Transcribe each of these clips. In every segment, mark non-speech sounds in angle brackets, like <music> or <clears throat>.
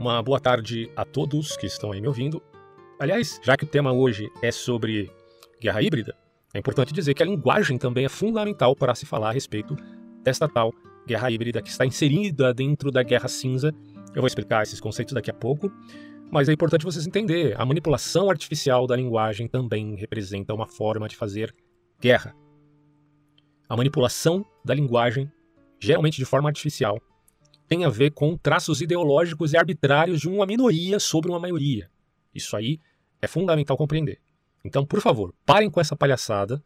Uma boa tarde a todos que estão aí me ouvindo. Aliás, já que o tema hoje é sobre guerra híbrida, é importante dizer que a linguagem também é fundamental para se falar a respeito desta tal guerra híbrida que está inserida dentro da guerra cinza. Eu vou explicar esses conceitos daqui a pouco, mas é importante vocês entenderem: a manipulação artificial da linguagem também representa uma forma de fazer guerra. A manipulação da linguagem, geralmente de forma artificial, tem a ver com traços ideológicos e arbitrários de uma minoria sobre uma maioria. Isso aí é fundamental compreender. Então, por favor, parem com essa palhaçada,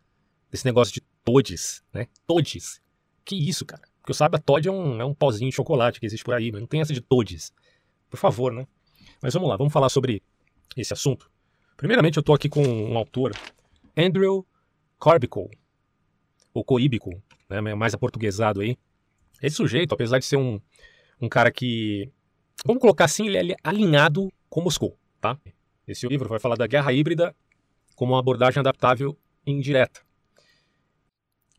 desse negócio de todes, né? Todes. Que isso, cara? Porque eu saiba, Todd é um, é um pozinho de chocolate que existe por aí, mas não tem essa de todes. Por favor, né? Mas vamos lá, vamos falar sobre esse assunto. Primeiramente, eu estou aqui com um autor, Andrew Corbico, ou Coibico, né, mais aportuguesado aí. Esse sujeito, apesar de ser um, um cara que, vamos colocar assim, ele é alinhado com Moscou, tá? Esse livro vai falar da guerra híbrida como uma abordagem adaptável e indireta.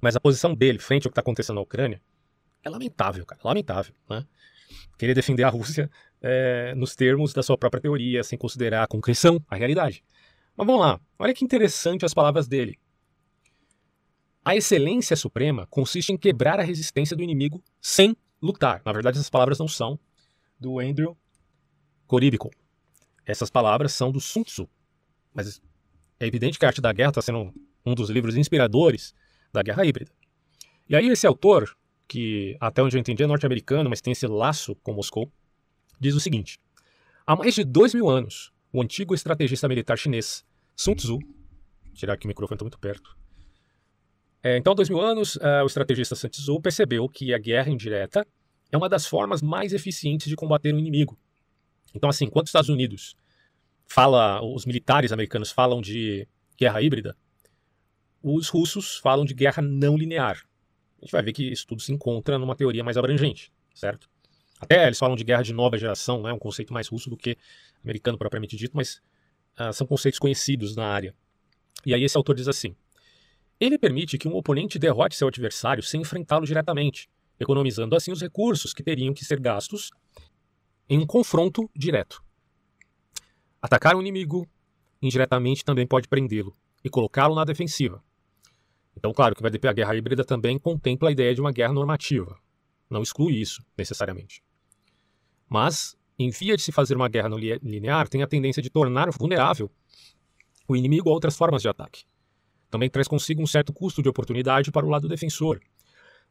Mas a posição dele frente ao que está acontecendo na Ucrânia é lamentável, cara, lamentável, né? Querer defender a Rússia é, nos termos da sua própria teoria, sem considerar a concreção, a realidade. Mas vamos lá, olha que interessante as palavras dele. A excelência suprema consiste em quebrar a resistência do inimigo sem lutar. Na verdade, essas palavras não são do Andrew Coríbico. Essas palavras são do Sun Tzu. Mas é evidente que a arte da guerra está sendo um dos livros inspiradores da guerra híbrida. E aí esse autor, que até onde eu entendi é norte-americano, mas tem esse laço com Moscou, diz o seguinte: Há mais de dois mil anos, o antigo estrategista militar chinês Sun Tzu, tirar aqui o microfone, estou muito perto, é, então, há dois mil anos, uh, o estrategista Sun Tzu percebeu que a guerra indireta é uma das formas mais eficientes de combater o um inimigo. Então, assim, enquanto os Estados Unidos fala, os militares americanos falam de guerra híbrida, os russos falam de guerra não linear. A gente vai ver que isso tudo se encontra numa teoria mais abrangente, certo? Até eles falam de guerra de nova geração, né? um conceito mais russo do que americano propriamente dito, mas uh, são conceitos conhecidos na área. E aí esse autor diz assim: ele permite que um oponente derrote seu adversário sem enfrentá-lo diretamente, economizando assim os recursos que teriam que ser gastos em um confronto direto. Atacar o inimigo indiretamente também pode prendê-lo e colocá-lo na defensiva. Então, claro que vai a guerra híbrida também contempla a ideia de uma guerra normativa. Não exclui isso, necessariamente. Mas, em via de se fazer uma guerra linear, tem a tendência de tornar vulnerável o inimigo a outras formas de ataque também traz consigo um certo custo de oportunidade para o lado defensor,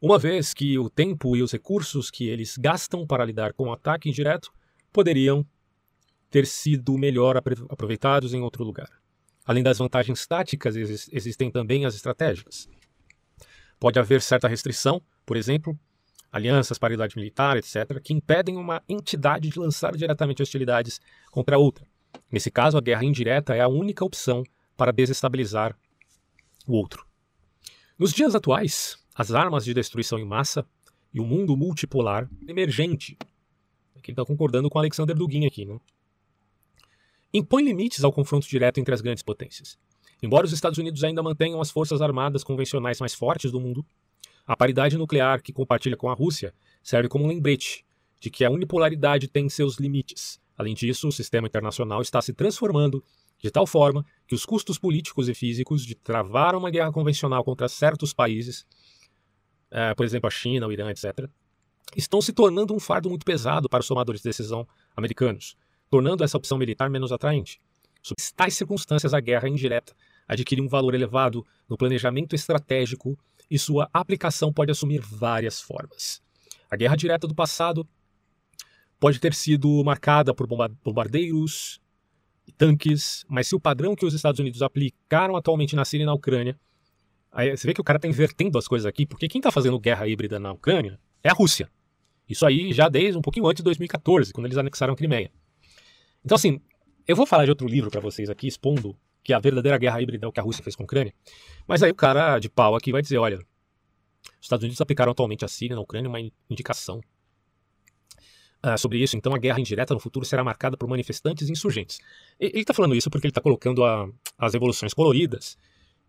uma vez que o tempo e os recursos que eles gastam para lidar com o ataque indireto poderiam ter sido melhor aproveitados em outro lugar. Além das vantagens táticas, existem também as estratégicas. Pode haver certa restrição, por exemplo, alianças, paridade militar, etc., que impedem uma entidade de lançar diretamente hostilidades contra outra. Nesse caso, a guerra indireta é a única opção para desestabilizar o outro. Nos dias atuais, as armas de destruição em massa e o mundo multipolar emergente, aqui está concordando com Alexander Dugin aqui, né? impõe limites ao confronto direto entre as grandes potências. Embora os Estados Unidos ainda mantenham as forças armadas convencionais mais fortes do mundo, a paridade nuclear que compartilha com a Rússia serve como um lembrete de que a unipolaridade tem seus limites. Além disso, o sistema internacional está se transformando de tal forma que os custos políticos e físicos de travar uma guerra convencional contra certos países, é, por exemplo a China, o Irã, etc., estão se tornando um fardo muito pesado para os tomadores de decisão americanos, tornando essa opção militar menos atraente. Sob tais circunstâncias, a guerra indireta adquire um valor elevado no planejamento estratégico e sua aplicação pode assumir várias formas. A guerra direta do passado pode ter sido marcada por bombardeiros, tanques, mas se o padrão que os Estados Unidos aplicaram atualmente na Síria e na Ucrânia, aí você vê que o cara está invertendo as coisas aqui, porque quem está fazendo guerra híbrida na Ucrânia é a Rússia. Isso aí já desde um pouquinho antes de 2014, quando eles anexaram a Crimeia. Então, assim, eu vou falar de outro livro para vocês aqui, expondo que a verdadeira guerra híbrida é o que a Rússia fez com a Ucrânia, mas aí o cara de pau aqui vai dizer, olha, os Estados Unidos aplicaram atualmente a Síria e na Ucrânia uma indicação uh, sobre isso, então a guerra indireta no futuro será marcada por manifestantes e insurgentes. Ele está falando isso porque ele está colocando a, as revoluções coloridas,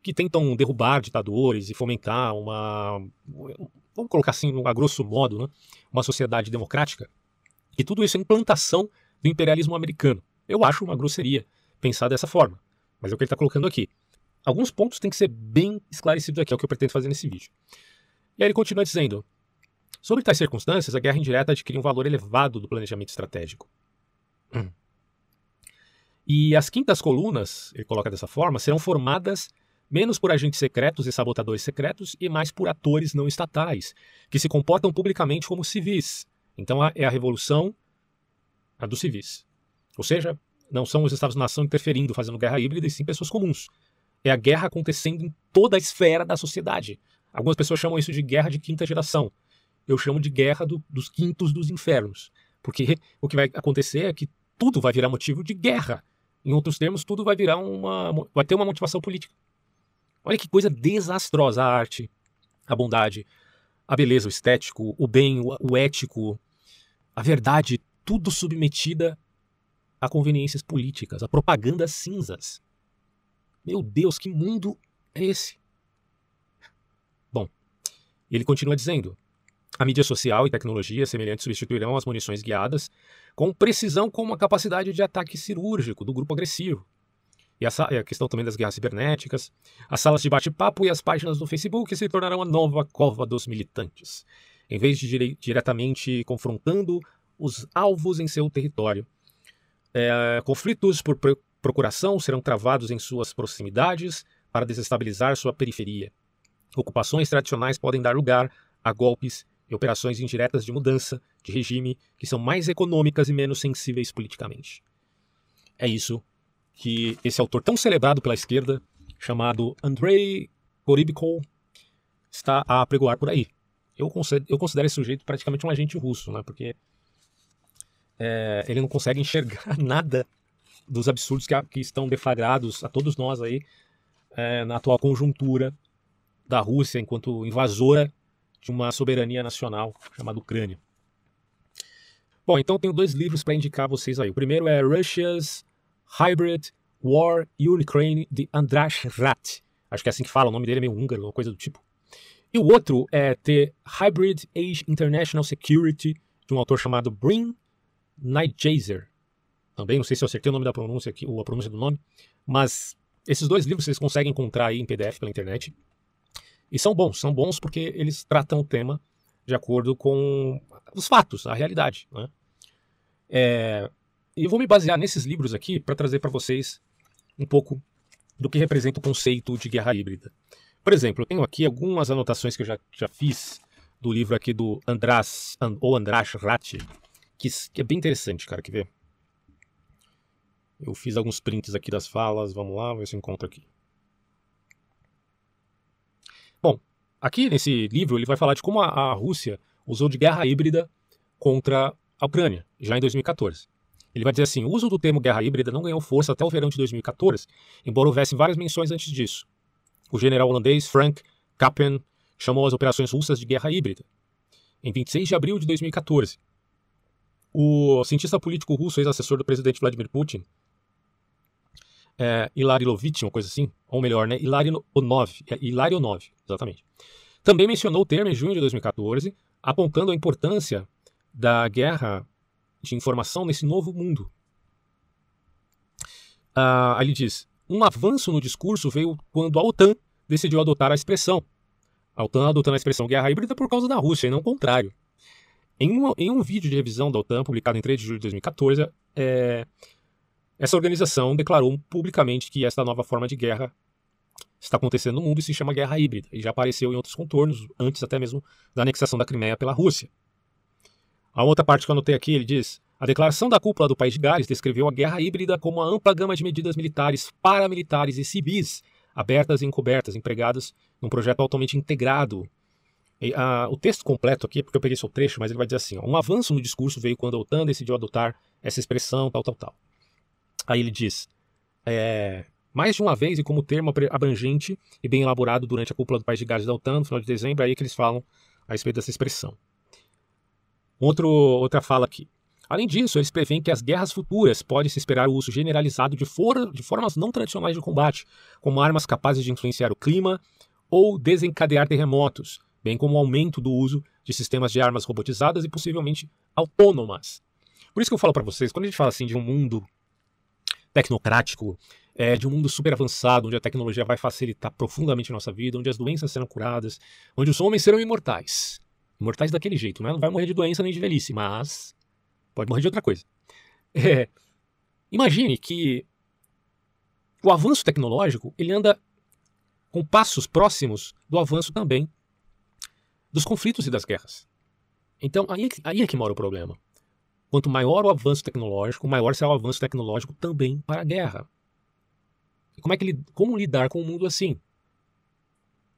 que tentam derrubar ditadores e fomentar uma, vamos colocar assim, a grosso modo, né, uma sociedade democrática. E tudo isso é implantação do imperialismo americano. Eu acho uma grosseria pensar dessa forma, mas é o que ele está colocando aqui. Alguns pontos têm que ser bem esclarecidos aqui, é o que eu pretendo fazer nesse vídeo. E aí ele continua dizendo: Sobre tais circunstâncias, a guerra indireta adquire um valor elevado do planejamento estratégico. Hum. E as quintas colunas, ele coloca dessa forma, serão formadas menos por agentes secretos e sabotadores secretos e mais por atores não estatais, que se comportam publicamente como civis. Então é a revolução a dos civis. Ou seja, não são os Estados-nação interferindo, fazendo guerra híbrida, e sim pessoas comuns. É a guerra acontecendo em toda a esfera da sociedade. Algumas pessoas chamam isso de guerra de quinta geração. Eu chamo de guerra do, dos quintos dos infernos. Porque o que vai acontecer é que tudo vai virar motivo de guerra. Em outros termos, tudo vai virar uma. vai ter uma motivação política. Olha que coisa desastrosa a arte, a bondade, a beleza, o estético, o bem, o, o ético, a verdade, tudo submetida a conveniências políticas, a propagandas cinzas. Meu Deus, que mundo é esse? Bom, ele continua dizendo: a mídia social e tecnologia semelhantes substituirão as munições guiadas com precisão como a capacidade de ataque cirúrgico do grupo agressivo e a, questão também das guerras cibernéticas. As salas de bate-papo e as páginas do Facebook se tornarão a nova cova dos militantes. Em vez de dire diretamente confrontando os alvos em seu território. É, conflitos por procuração serão travados em suas proximidades para desestabilizar sua periferia. Ocupações tradicionais podem dar lugar a golpes e operações indiretas de mudança de regime que são mais econômicas e menos sensíveis politicamente. É isso que esse autor tão celebrado pela esquerda, chamado Andrei Korybkov, está a apregoar por aí. Eu considero, eu considero esse sujeito praticamente um agente russo, né? porque é, ele não consegue enxergar <laughs> nada dos absurdos que, que estão deflagrados a todos nós aí é, na atual conjuntura da Rússia enquanto invasora de uma soberania nacional chamada Ucrânia. Bom, então tenho dois livros para indicar vocês aí. O primeiro é Russia's Hybrid War Ukraine de András Rat. Acho que é assim que fala, o nome dele é meio húngaro, uma coisa do tipo. E o outro é The Hybrid Age International Security, de um autor chamado Brin Nightjazer. Também não sei se eu acertei o nome da pronúncia aqui, ou a pronúncia do nome, mas esses dois livros vocês conseguem encontrar aí em PDF pela internet. E são bons, são bons porque eles tratam o tema de acordo com os fatos, a realidade. Né? É, e vou me basear nesses livros aqui para trazer para vocês um pouco do que representa o conceito de guerra híbrida. Por exemplo, eu tenho aqui algumas anotações que eu já, já fiz do livro aqui do András, ou András Ratti, que, que é bem interessante, cara, quer ver? Eu fiz alguns prints aqui das falas, vamos lá, ver se eu encontro aqui. Bom, aqui nesse livro ele vai falar de como a, a Rússia usou de guerra híbrida contra a Ucrânia, já em 2014. Ele vai dizer assim: o uso do termo guerra híbrida não ganhou força até o verão de 2014, embora houvesse várias menções antes disso. O general holandês Frank Kappen chamou as operações russas de guerra híbrida. Em 26 de abril de 2014, o cientista político russo, ex-assessor do presidente Vladimir Putin, é, Ilarilovich, uma coisa assim, ou melhor, né, Ilarionov, é, Ilarionov, exatamente, também mencionou o termo em junho de 2014, apontando a importância da guerra de informação nesse novo mundo. Ah, ele diz: um avanço no discurso veio quando a OTAN decidiu adotar a expressão. A OTAN adotando a expressão guerra híbrida por causa da Rússia, e não o contrário. Em, uma, em um vídeo de revisão da OTAN, publicado em 3 de julho de 2014, é, essa organização declarou publicamente que esta nova forma de guerra está acontecendo no mundo e se chama guerra híbrida, e já apareceu em outros contornos, antes até mesmo da anexação da Crimeia pela Rússia. A outra parte que eu anotei aqui, ele diz: a declaração da cúpula do país de Gales descreveu a guerra híbrida como uma ampla gama de medidas militares, paramilitares e civis, abertas e encobertas, empregadas num projeto altamente integrado. E, a, o texto completo aqui, porque eu peguei só o trecho, mas ele vai dizer assim: ó, um avanço no discurso veio quando a OTAN decidiu adotar essa expressão, tal, tal, tal. Aí ele diz: é, mais de uma vez, e como termo abrangente e bem elaborado durante a cúpula do país de Gales da OTAN, no final de dezembro, é aí que eles falam a respeito dessa expressão. Outro, outra fala aqui. Além disso, eles preveem que as guerras futuras podem se esperar o uso generalizado de, for de formas não tradicionais de combate, como armas capazes de influenciar o clima ou desencadear terremotos, bem como o aumento do uso de sistemas de armas robotizadas e possivelmente autônomas. Por isso que eu falo para vocês, quando a gente fala assim de um mundo tecnocrático, é, de um mundo super avançado, onde a tecnologia vai facilitar profundamente a nossa vida, onde as doenças serão curadas, onde os homens serão imortais. Imortais daquele jeito, né? não vai morrer de doença nem de velhice, mas pode morrer de outra coisa. <laughs> É, imagine que o avanço tecnológico ele anda com passos próximos do avanço também dos conflitos e das guerras. Então, aí, aí é que mora o problema. Quanto maior o avanço tecnológico, maior será o avanço tecnológico também para a guerra. E como, é que, como lidar com um mundo assim?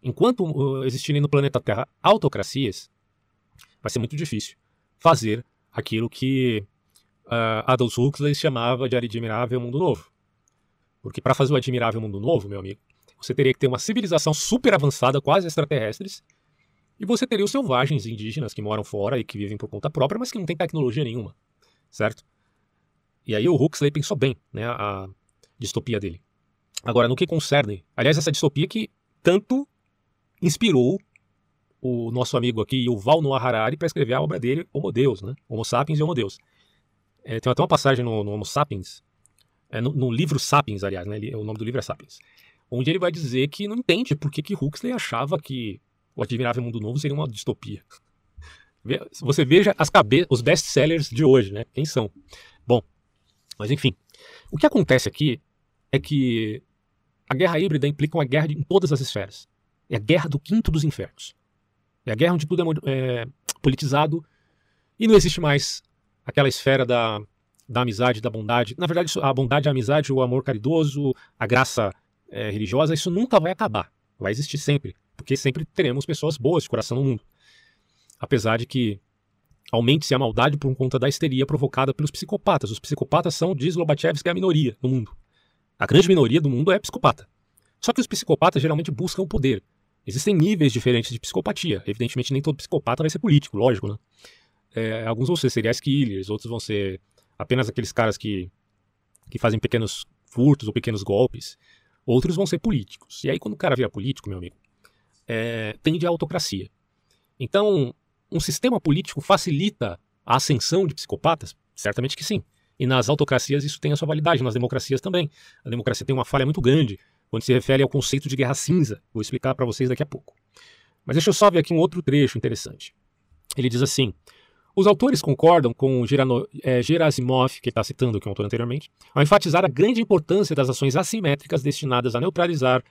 Enquanto uh, existirem no planeta Terra autocracias, vai ser muito difícil fazer aquilo que uh, Adolf Huxley chamava de admirável mundo novo. Porque para fazer o admirável mundo novo, meu amigo, você teria que ter uma civilização super avançada, quase extraterrestres, e você teria os selvagens indígenas que moram fora e que vivem por conta própria, mas que não têm tecnologia nenhuma, certo? E aí o Huxley pensou bem, né, a distopia dele. Agora, no que concerne, aliás, essa distopia que tanto inspirou o nosso amigo aqui, o Val Noah Harari, para escrever a obra dele, Homo Deus, né? Homo Sapiens e Homo Deus. É, tem até uma passagem no, no Homo Sapiens, é, no, no, livro Sapiens, aliás, né? Ele, o nome do livro é Sapiens, onde ele vai dizer que não entende por que, que Huxley achava que o Admirável Mundo Novo seria uma distopia. Você veja as cabe os best-sellers de hoje, né? Quem são? Bom, mas enfim. O que acontece aqui é que a guerra híbrida implica uma guerra em todas as esferas. É a guerra do quinto dos infernos. É a guerra onde tudo é, é politizado e não existe mais aquela esfera da, da amizade, da bondade. Na verdade, a bondade, a amizade, o amor caridoso, a graça é, religiosa, isso nunca vai acabar. Vai existir sempre. Porque sempre teremos pessoas boas de coração no mundo. Apesar de que aumente-se a maldade por conta da histeria provocada pelos psicopatas. Os psicopatas são, diz Lobachevsky, a minoria no mundo. A grande minoria do mundo é psicopata. Só que os psicopatas geralmente buscam o poder. Existem níveis diferentes de psicopatia. Evidentemente, nem todo psicopata vai ser político, lógico, né? É, alguns vão ser serial killers, outros vão ser apenas aqueles caras que, que fazem pequenos furtos ou pequenos golpes. Outros vão ser políticos. E aí, quando o cara vira político, meu amigo, é, tende à autocracia. Então, um sistema político facilita a ascensão de psicopatas? Certamente que sim. E nas autocracias isso tem a sua validade, nas democracias também. A democracia tem uma falha muito grande quando se refere ao conceito de guerra cinza. Vou explicar para vocês daqui a pouco. Mas deixa eu só ver aqui um outro trecho interessante. Ele diz assim: os autores concordam com Gerano, é, Gerasimov, que está citando aqui o autor anteriormente, ao enfatizar a grande importância das ações assimétricas destinadas a neutralizar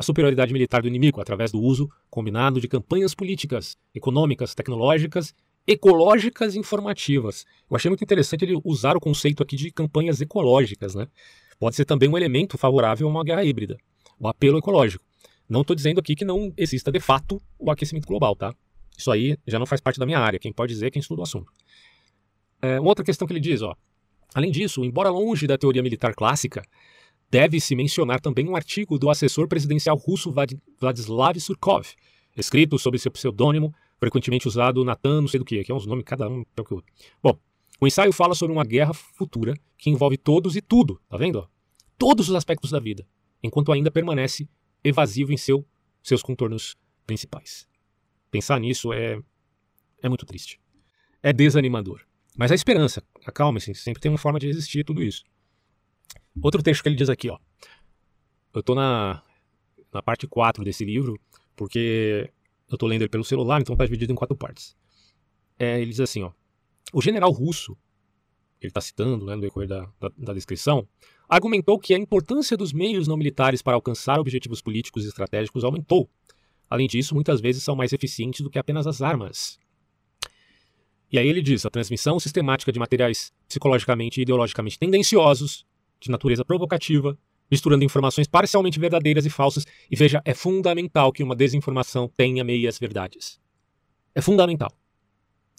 a superioridade militar do inimigo através do uso combinado de campanhas políticas, econômicas, tecnológicas ecológicas informativas. Eu achei muito interessante ele usar o conceito aqui de campanhas ecológicas, né? Pode ser também um elemento favorável a uma guerra híbrida, o apelo ecológico. Não estou dizendo aqui que não exista de fato o aquecimento global, tá? Isso aí já não faz parte da minha área. Quem pode dizer é quem estuda o assunto. É, uma outra questão que ele diz, ó. Além disso, embora longe da teoria militar clássica, deve-se mencionar também um artigo do assessor presidencial russo Vladislav Surkov, escrito sob seu pseudônimo frequentemente usado Natan, não sei do que, aqui é uns nomes cada um é o que outro. Bom, o ensaio fala sobre uma guerra futura que envolve todos e tudo, tá vendo? Todos os aspectos da vida, enquanto ainda permanece evasivo em seu, seus contornos principais. Pensar nisso é, é muito triste. É desanimador. Mas a esperança, acalme-se, sempre tem uma forma de resistir a tudo isso. Outro texto que ele diz aqui, ó. Eu tô na, na parte 4 desse livro, porque eu estou lendo ele pelo celular, então está dividido em quatro partes. É, ele diz assim, ó, o general russo, ele está citando né, no decorrer da, da, da, descrição, argumentou que a importância dos meios não militares para alcançar objetivos políticos e estratégicos aumentou. Além disso, muitas vezes são mais eficientes do que apenas as armas. E aí ele diz: a transmissão sistemática de materiais psicologicamente e ideologicamente tendenciosos, de natureza provocativa, misturando informações parcialmente verdadeiras e falsas. E veja, é fundamental que uma desinformação tenha meias verdades. É fundamental.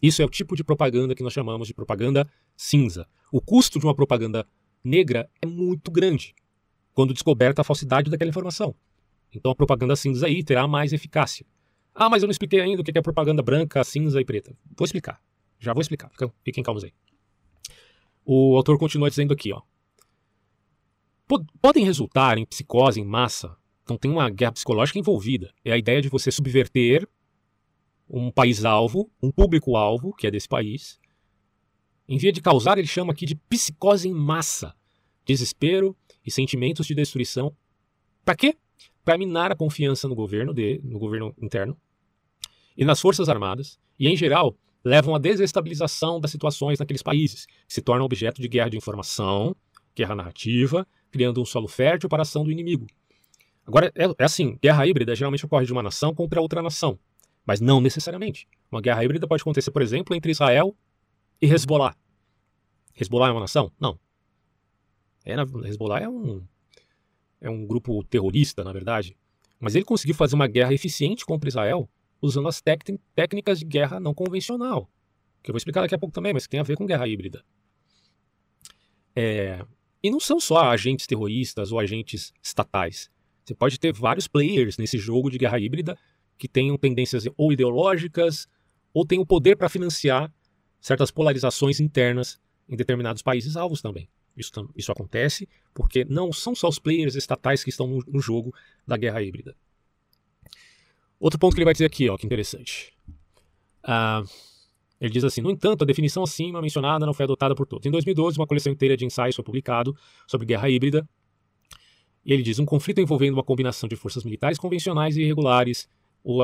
Isso é o tipo de propaganda que nós chamamos de propaganda cinza. O custo de uma propaganda negra é muito grande quando descoberta a falsidade daquela informação. Então a propaganda cinza aí terá mais eficácia. Ah, mas eu não expliquei ainda o que é propaganda branca, cinza e preta. Vou explicar. Já vou explicar. Fiquem calmos aí. O autor continua dizendo aqui, ó podem resultar em psicose em massa. Então tem uma guerra psicológica envolvida. É a ideia de você subverter um país-alvo, um público-alvo, que é desse país, Em via de causar, ele chama aqui de psicose em massa, desespero e sentimentos de destruição. Para quê? Para minar a confiança no governo, de, no governo interno e nas forças armadas, e em geral levam à desestabilização das situações naqueles países, que se tornam objeto de guerra de informação, guerra narrativa, criando um solo fértil para a ação do inimigo. Agora, é, é assim: guerra híbrida geralmente ocorre de uma nação contra outra nação, mas não necessariamente. Uma guerra híbrida pode acontecer, por exemplo, entre Israel e Hezbollah. Hezbollah é uma nação? Não. É, Hezbollah é um, é um grupo terrorista, na verdade. Mas ele conseguiu fazer uma guerra eficiente contra Israel usando as técnicas de guerra não convencional, que eu vou explicar daqui a pouco também, mas que tem a ver com guerra híbrida. É, e não são só agentes terroristas ou agentes estatais. Você pode ter vários players nesse jogo de guerra híbrida que tenham tendências ou ideológicas ou o poder para financiar certas polarizações internas em determinados países alvos também. Isso, isso acontece porque não são só os players estatais que estão no, no jogo da guerra híbrida. Outro ponto que ele vai dizer aqui, ó, que interessante. Ah, ele diz assim: No entanto, a definição acima mencionada não foi adotada por todos. Em 2012, uma coleção inteira de ensaios foi publicado sobre guerra híbrida. E ele diz: um conflito envolvendo uma combinação de forças militares convencionais e irregulares.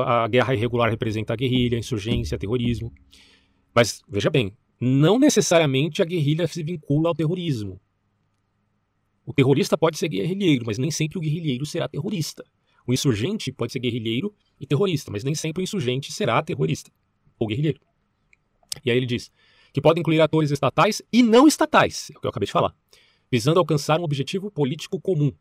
A guerra irregular representa a guerrilha, a insurgência, terrorismo. Mas veja bem, não necessariamente a guerrilha se vincula ao terrorismo. O terrorista pode ser guerrilheiro, mas nem sempre o guerrilheiro será terrorista. O insurgente pode ser guerrilheiro e terrorista, mas nem sempre o insurgente será terrorista ou guerrilheiro. E aí ele diz que pode incluir atores estatais e não estatais, é o que eu acabei de falar, visando alcançar um objetivo político comum.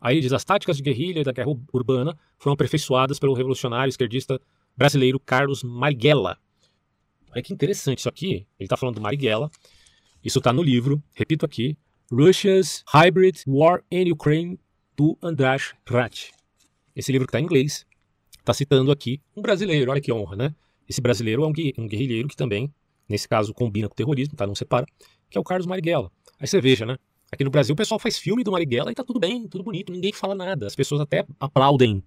Aí ele diz: as táticas de guerrilha e da guerra urbana foram aperfeiçoadas pelo revolucionário esquerdista brasileiro Carlos Marighella. Olha que interessante isso aqui. Ele está falando do Marighella. Isso está no livro, repito aqui: Russia's Hybrid War in Ukraine do András Rat. Esse livro que está em inglês está citando aqui um brasileiro, olha que honra, né? Esse brasileiro é um, guerrilheiro que também, nesse caso, combina com o terrorismo, tá? Não separa, que é o Carlos Marighella. Aí você veja, né? Aqui no Brasil o pessoal faz filme do Marighella e tá tudo bem, tudo bonito, ninguém fala nada. As pessoas até aplaudem.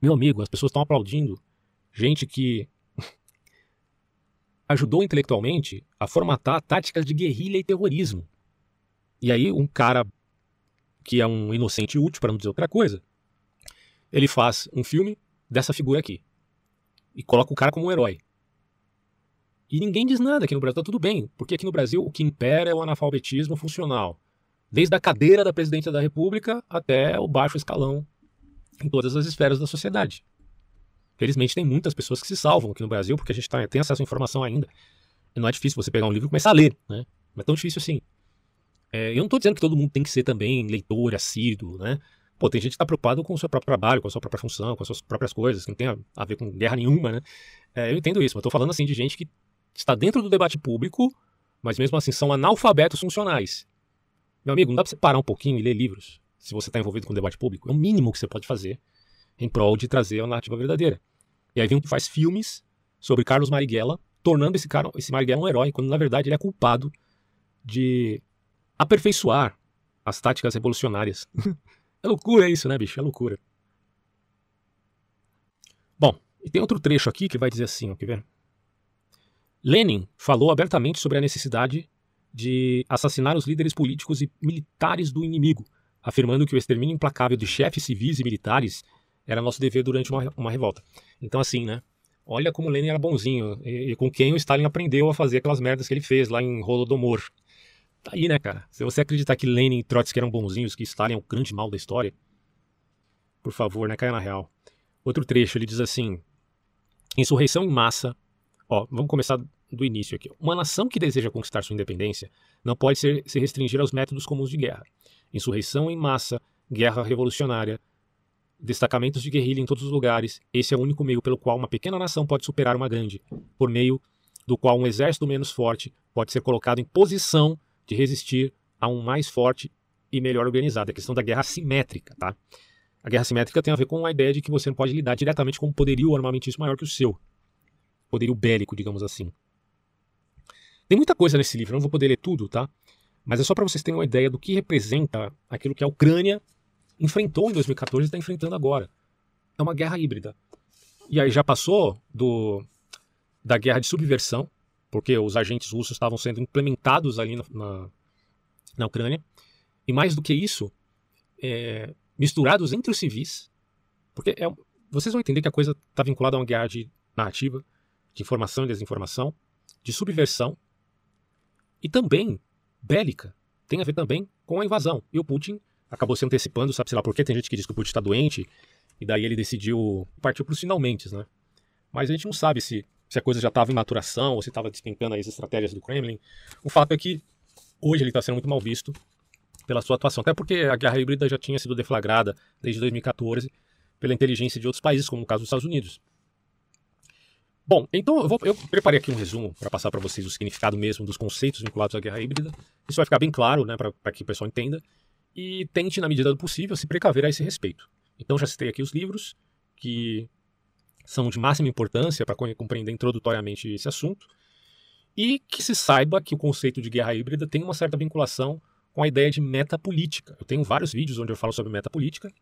Meu amigo, as pessoas estão aplaudindo gente que <laughs> ajudou intelectualmente a formatar táticas de guerrilha e terrorismo. E aí um cara que é um inocente útil, para não dizer outra coisa, ele faz um filme dessa figura aqui. E coloca o cara como um herói. E ninguém diz nada aqui no Brasil, tá tudo bem, porque aqui no Brasil o que impera é o analfabetismo funcional. Desde a cadeira da presidência da República até o baixo escalão em todas as esferas da sociedade. Felizmente tem muitas pessoas que se salvam aqui no Brasil, porque a gente tá, tem acesso à informação ainda. E não é difícil você pegar um livro e começar a ler, né? Não é tão difícil assim. É, eu não estou dizendo que todo mundo tem que ser também leitor, assíduo, né? Pô, tem gente que está preocupado com o seu próprio trabalho, com a sua própria função, com as suas próprias coisas, que não tem a, a ver com guerra nenhuma, né? É, eu entendo isso, mas estou falando assim de gente que está dentro do debate público, mas mesmo assim são analfabetos funcionais. Meu amigo, não dá para você parar um pouquinho e ler livros se você está envolvido com o debate público. É o mínimo que você pode fazer em prol de trazer a narrativa verdadeira. E aí vem um que faz filmes sobre Carlos Marighella, tornando esse cara, esse Marighella um herói, quando na verdade ele é culpado de aperfeiçoar as táticas revolucionárias. <laughs> é loucura isso, né, bicho? É loucura. Bom, e tem outro trecho aqui que vai dizer assim, ó, quer ver? Lenin falou abertamente sobre a necessidade de assassinar os líderes políticos e militares do inimigo, afirmando que o extermínio implacável de chefes civis e militares era nosso dever durante uma, uma revolta. Então, assim, né? Olha como Lenin era bonzinho e, e, com quem o Stalin aprendeu a fazer aquelas merdas que ele fez lá em Holodomor. Tá aí, né, cara? Se você acreditar que Lenin e Trotsky eram bonzinhos, que Stalin é o grande mal da história, por favor, né, caia na real. Outro trecho, ele diz assim: Insurreição em massa. Ó, vamos começar do início aqui. Uma nação que deseja conquistar sua independência não pode ser, se restringir aos métodos comuns de guerra. Insurreição em massa, guerra revolucionária, destacamentos de guerrilha em todos os lugares. Esse é o único meio pelo qual uma pequena nação pode superar uma grande, por meio do qual um exército menos forte pode ser colocado em posição de resistir a um mais forte e melhor organizado. É a questão da guerra simétrica, tá? A guerra simétrica tem a ver com a ideia de que você não pode lidar diretamente com um poderio armamentício maior que o seu. Poderio bélico, digamos assim. Tem muita coisa nesse livro, não vou poder ler tudo, tá? Mas é só para vocês terem uma ideia do que representa aquilo que a Ucrânia enfrentou em 2014 e está enfrentando agora. É uma guerra híbrida. E aí já passou do da guerra de subversão, porque os agentes russos estavam sendo implementados ali na, na, na Ucrânia. E mais do que isso, é, misturados entre os civis, porque é, vocês vão entender que a coisa está vinculada a uma guerra de narrativa, de informação e desinformação, de subversão e também bélica. Tem a ver também com a invasão. E o Putin acabou se antecipando, sabe, sei lá por quê. Tem gente que diz que o Putin está doente, e daí ele decidiu partir para os finalmente, né? Mas a gente não sabe se, se a coisa já estava em maturação ou se estava despencando as estratégias do Kremlin. O fato é que hoje ele está sendo muito mal visto pela sua atuação, até porque a guerra híbrida já tinha sido deflagrada desde 2014 pela inteligência de outros países, como no caso dos Estados Unidos. Bom, então eu, vou, eu preparei aqui um resumo para passar para vocês o significado mesmo dos conceitos vinculados à guerra híbrida. Isso vai ficar bem claro, né, para que o pessoal entenda. E tente, na medida do possível, se precaver a esse respeito. Então já citei aqui os livros que são de máxima importância para compreender introdutoriamente esse assunto. E que se saiba que o conceito de guerra híbrida tem uma certa vinculação com a ideia de metapolítica. Eu tenho vários vídeos onde eu falo sobre metapolítica,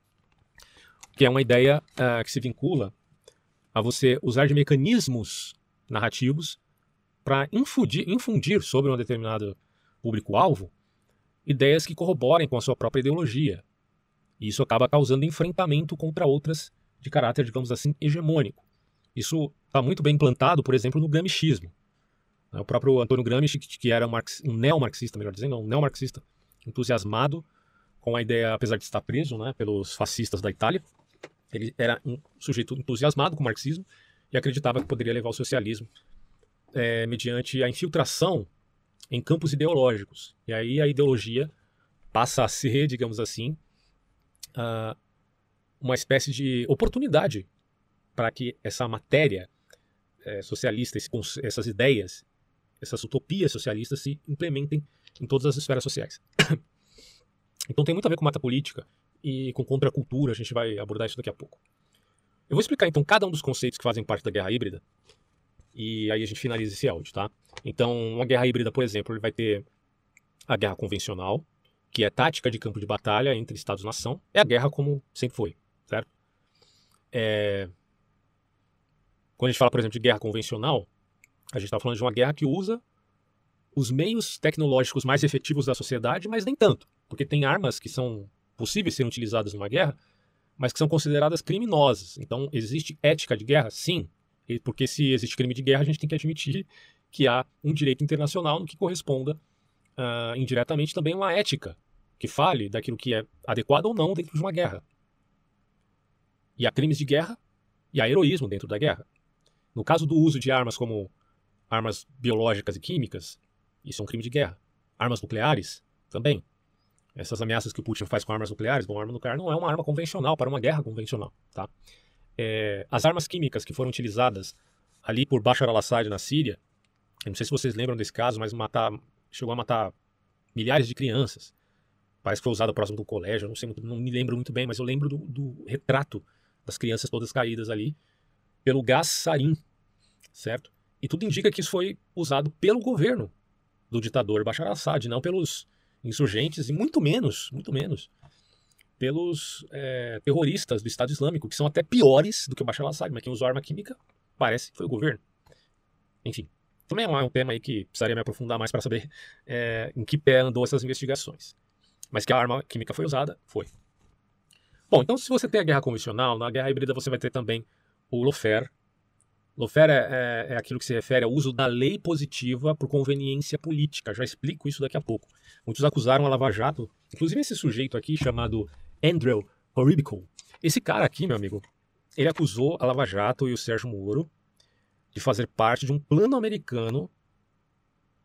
que é uma ideia uh, que se vincula a você usar de mecanismos narrativos para infundir, infundir sobre um determinado público-alvo ideias que corroborem com a sua própria ideologia. E isso acaba causando enfrentamento contra outras de caráter, digamos assim, hegemônico. Isso está muito bem implantado, por exemplo, no gramscismo. O próprio Antônio Gramsci, que era um, um neomarxista, melhor dizendo, um neomarxista entusiasmado com a ideia, apesar de estar preso né, pelos fascistas da Itália, ele era um sujeito entusiasmado com o marxismo e acreditava que poderia levar o socialismo é, mediante a infiltração em campos ideológicos. E aí a ideologia passa a ser, digamos assim, uma espécie de oportunidade para que essa matéria é, socialista, esse, essas ideias, essas utopias socialistas se implementem em todas as esferas sociais. <coughs> então tem muito a ver com mata política e com contracultura, a gente vai abordar isso daqui a pouco. Eu vou explicar então cada um dos conceitos que fazem parte da guerra híbrida e aí a gente finaliza esse áudio, tá? Então, uma guerra híbrida, por exemplo, ele vai ter a guerra convencional, que é tática de campo de batalha entre Estados-nação, é a guerra como sempre foi, certo? É... Quando a gente fala, por exemplo, de guerra convencional, a gente está falando de uma guerra que usa os meios tecnológicos mais efetivos da sociedade, mas nem tanto, porque tem armas que são possíveis serem utilizadas numa guerra, mas que são consideradas criminosas. Então, existe ética de guerra? Sim. Porque se existe crime de guerra, a gente tem que admitir que há um direito internacional no que corresponda uh, indiretamente também uma ética que fale daquilo que é adequado ou não dentro de uma guerra. E há crimes de guerra e há heroísmo dentro da guerra. No caso do uso de armas como armas biológicas e químicas, isso é um crime de guerra. Armas nucleares também essas ameaças que o Putin faz com armas nucleares, bom, arma nuclear não é uma arma convencional para uma guerra convencional, tá? É, as armas químicas que foram utilizadas ali por Bashar al-Assad na Síria, eu não sei se vocês lembram desse caso, mas matar, chegou a matar milhares de crianças. Parece que foi usada próximo do colégio, não sei não me lembro muito bem, mas eu lembro do, do retrato das crianças todas caídas ali pelo gás sarin, certo? E tudo indica que isso foi usado pelo governo do ditador Bashar al-Assad, não pelos insurgentes e muito menos, muito menos, pelos é, terroristas do Estado Islâmico, que são até piores do que o Bashar al-Assad, mas quem usou arma química parece que foi o governo. Enfim, também é um tema aí que precisaria me aprofundar mais para saber é, em que pé andou essas investigações. Mas que a arma química foi usada, foi. Bom, então se você tem a guerra convencional, na guerra híbrida você vai ter também o Lofer, Lawfare é, é, é, aquilo que se refere ao uso da lei positiva por conveniência política. Já explico isso daqui a pouco. Muitos acusaram a Lava Jato, inclusive esse sujeito aqui chamado Andrew Horibico. Esse cara aqui, meu amigo, ele acusou a Lava Jato e o Sérgio Moro de fazer parte de um plano americano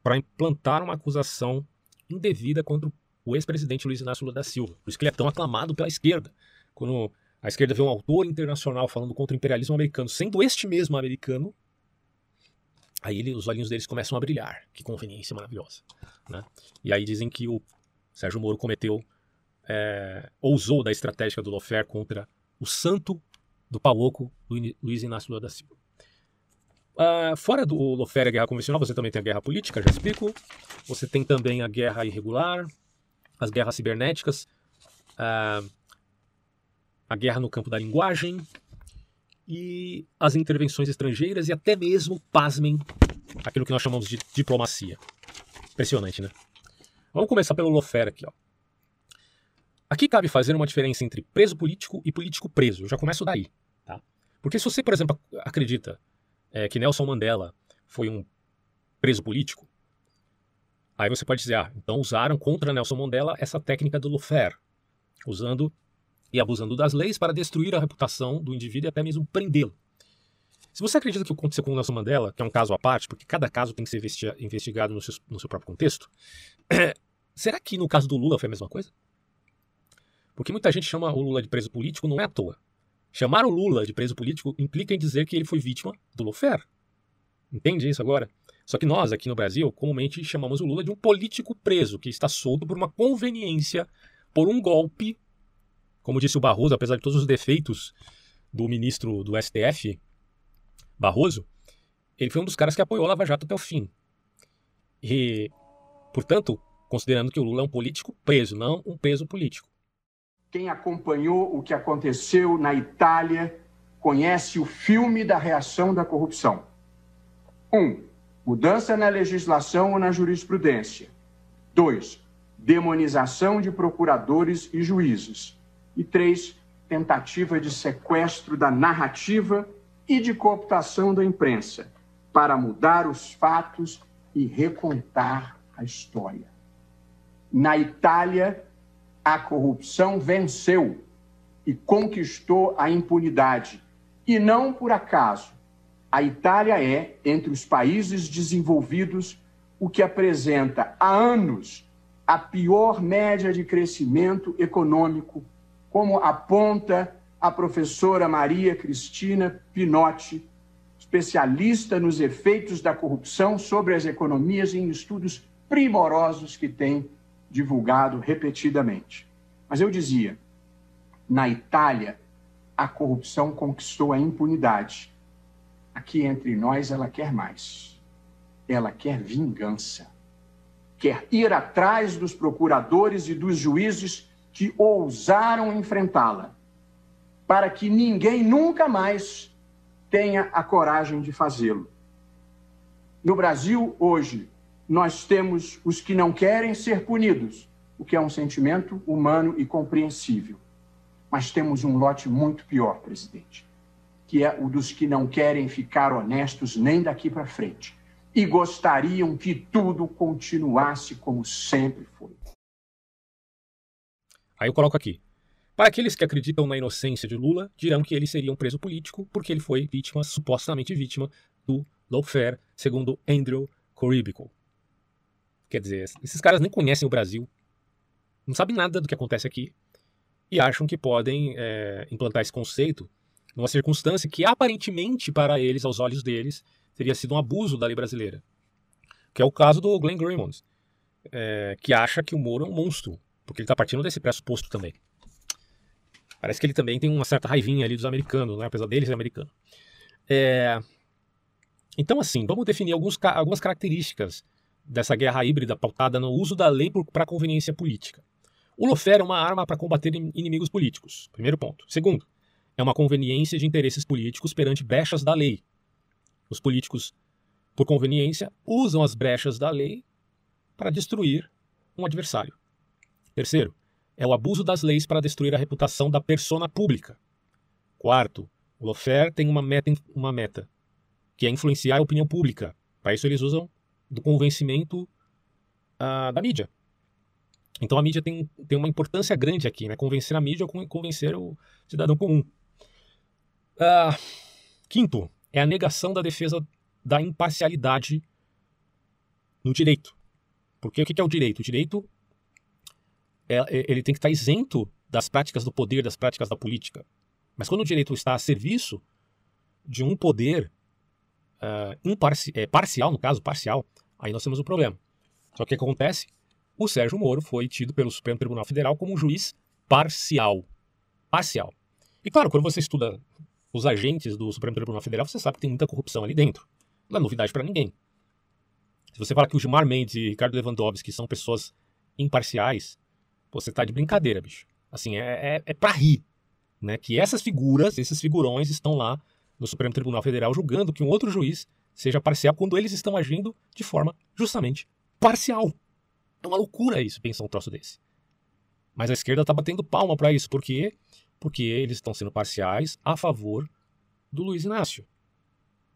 para implantar uma acusação indevida contra o ex-presidente Luiz Inácio Lula da Silva. Por isso que ele é tão aclamado pela esquerda. Quando a esquerda vê um autor internacional falando contra o imperialismo americano, sendo este mesmo americano, aí ele, os olhinhos deles começam a brilhar. Que conveniência maravilhosa. Né? E aí dizem que o Sérgio Moro cometeu, é, ousou da estratégia do Lofer contra o santo do Pauoco, Luiz Inácio Lula da Silva. Uh, fora do Lofer a guerra convencional, você também tem a guerra política, já explico. Você tem também a guerra irregular, as guerras cibernéticas. Uh, a guerra no campo da linguagem e as intervenções estrangeiras e até mesmo, pasmem, aquilo que nós chamamos de diplomacia. Impressionante, né? Vamos começar pelo Lofer aqui, ó. Aqui cabe fazer uma diferença entre preso político e político preso. Eu já começo daí, tá? Porque se você, por exemplo, acredita é, que Nelson Mandela foi um preso político, aí você pode dizer, ah, então usaram contra Nelson Mandela essa técnica do Lofer, usando e abusando das leis para destruir a reputação do indivíduo e até mesmo prendê-lo. Se você acredita que o que aconteceu com o Nelson Mandela, que é um caso à parte, porque cada caso tem que ser investigado no seu, no seu próprio contexto, <clears throat> será que no caso do Lula foi a mesma coisa? Porque muita gente chama o Lula de preso político, não é à toa. Chamar o Lula de preso político implica em dizer que ele foi vítima do Lofer. Entende isso agora? Só que nós, aqui no Brasil, comumente chamamos o Lula de um político preso, que está solto por uma conveniência, por um golpe. Como disse o Barroso, apesar de todos os defeitos do ministro do STF, Barroso, ele foi um dos caras que apoiou a Lava Jato até o fim. E, portanto, considerando que o Lula é um político preso, não um preso político. Quem acompanhou o que aconteceu na Itália conhece o filme da reação da corrupção. 1. Um, mudança na legislação ou na jurisprudência. 2. Demonização de procuradores e juízes. E 3. Tentativa de sequestro da narrativa e de cooptação da imprensa para mudar os fatos e recontar a história. Na Itália, a corrupção venceu e conquistou a impunidade. E não por acaso. A Itália é, entre os países desenvolvidos, o que apresenta há anos a pior média de crescimento econômico, como aponta a professora Maria Cristina Pinotti, especialista nos efeitos da corrupção sobre as economias em estudos primorosos que tem divulgado repetidamente. Mas eu dizia, na Itália, a corrupção conquistou a impunidade. Aqui entre nós, ela quer mais. Ela quer vingança. Quer ir atrás dos procuradores e dos juízes que ousaram enfrentá-la para que ninguém nunca mais tenha a coragem de fazê-lo. No Brasil, hoje, nós temos os que não querem ser punidos, o que é um sentimento humano e compreensível. Mas temos um lote muito pior, presidente, que é o dos que não querem ficar honestos nem daqui para frente e gostariam que tudo continuasse como sempre foi. Aí eu coloco aqui. Para aqueles que acreditam na inocência de Lula, dirão que ele seria um preso político porque ele foi vítima, supostamente vítima, do lawfare, segundo Andrew Coribico. Quer dizer, esses caras nem conhecem o Brasil, não sabem nada do que acontece aqui e acham que podem é, implantar esse conceito numa circunstância que aparentemente para eles, aos olhos deles, teria sido um abuso da lei brasileira. Que é o caso do Glenn Greenwald, é, que acha que o Moro é um monstro, porque ele está partindo desse pressuposto também. Parece que ele também tem uma certa raivinha ali dos americanos, né? apesar dele ser americano. É... Então, assim, vamos definir alguns, algumas características dessa guerra híbrida pautada no uso da lei para conveniência política. O lofer é uma arma para combater inimigos políticos. Primeiro ponto. Segundo, é uma conveniência de interesses políticos perante brechas da lei. Os políticos, por conveniência, usam as brechas da lei para destruir um adversário. Terceiro, é o abuso das leis para destruir a reputação da persona pública. Quarto, o Lofer tem uma meta, uma meta, que é influenciar a opinião pública. Para isso eles usam do convencimento uh, da mídia. Então a mídia tem, tem uma importância grande aqui, né? Convencer a mídia ou convencer o cidadão comum. Uh, quinto, é a negação da defesa da imparcialidade no direito. Porque o que é o direito? O direito ele tem que estar isento das práticas do poder, das práticas da política. Mas quando o direito está a serviço de um poder uh, imparci é, parcial, no caso, parcial, aí nós temos um problema. Só que o que acontece? O Sérgio Moro foi tido pelo Supremo Tribunal Federal como um juiz parcial. Parcial. E claro, quando você estuda os agentes do Supremo Tribunal Federal, você sabe que tem muita corrupção ali dentro. Não é novidade para ninguém. Se você fala que o Gilmar Mendes e Ricardo Lewandowski são pessoas imparciais, você tá de brincadeira, bicho. Assim, é, é, é pra rir. Né? Que essas figuras, esses figurões estão lá no Supremo Tribunal Federal julgando que um outro juiz seja parcial quando eles estão agindo de forma justamente parcial. É uma loucura isso, pensar um troço desse. Mas a esquerda está batendo palma para isso. Por quê? Porque eles estão sendo parciais a favor do Luiz Inácio.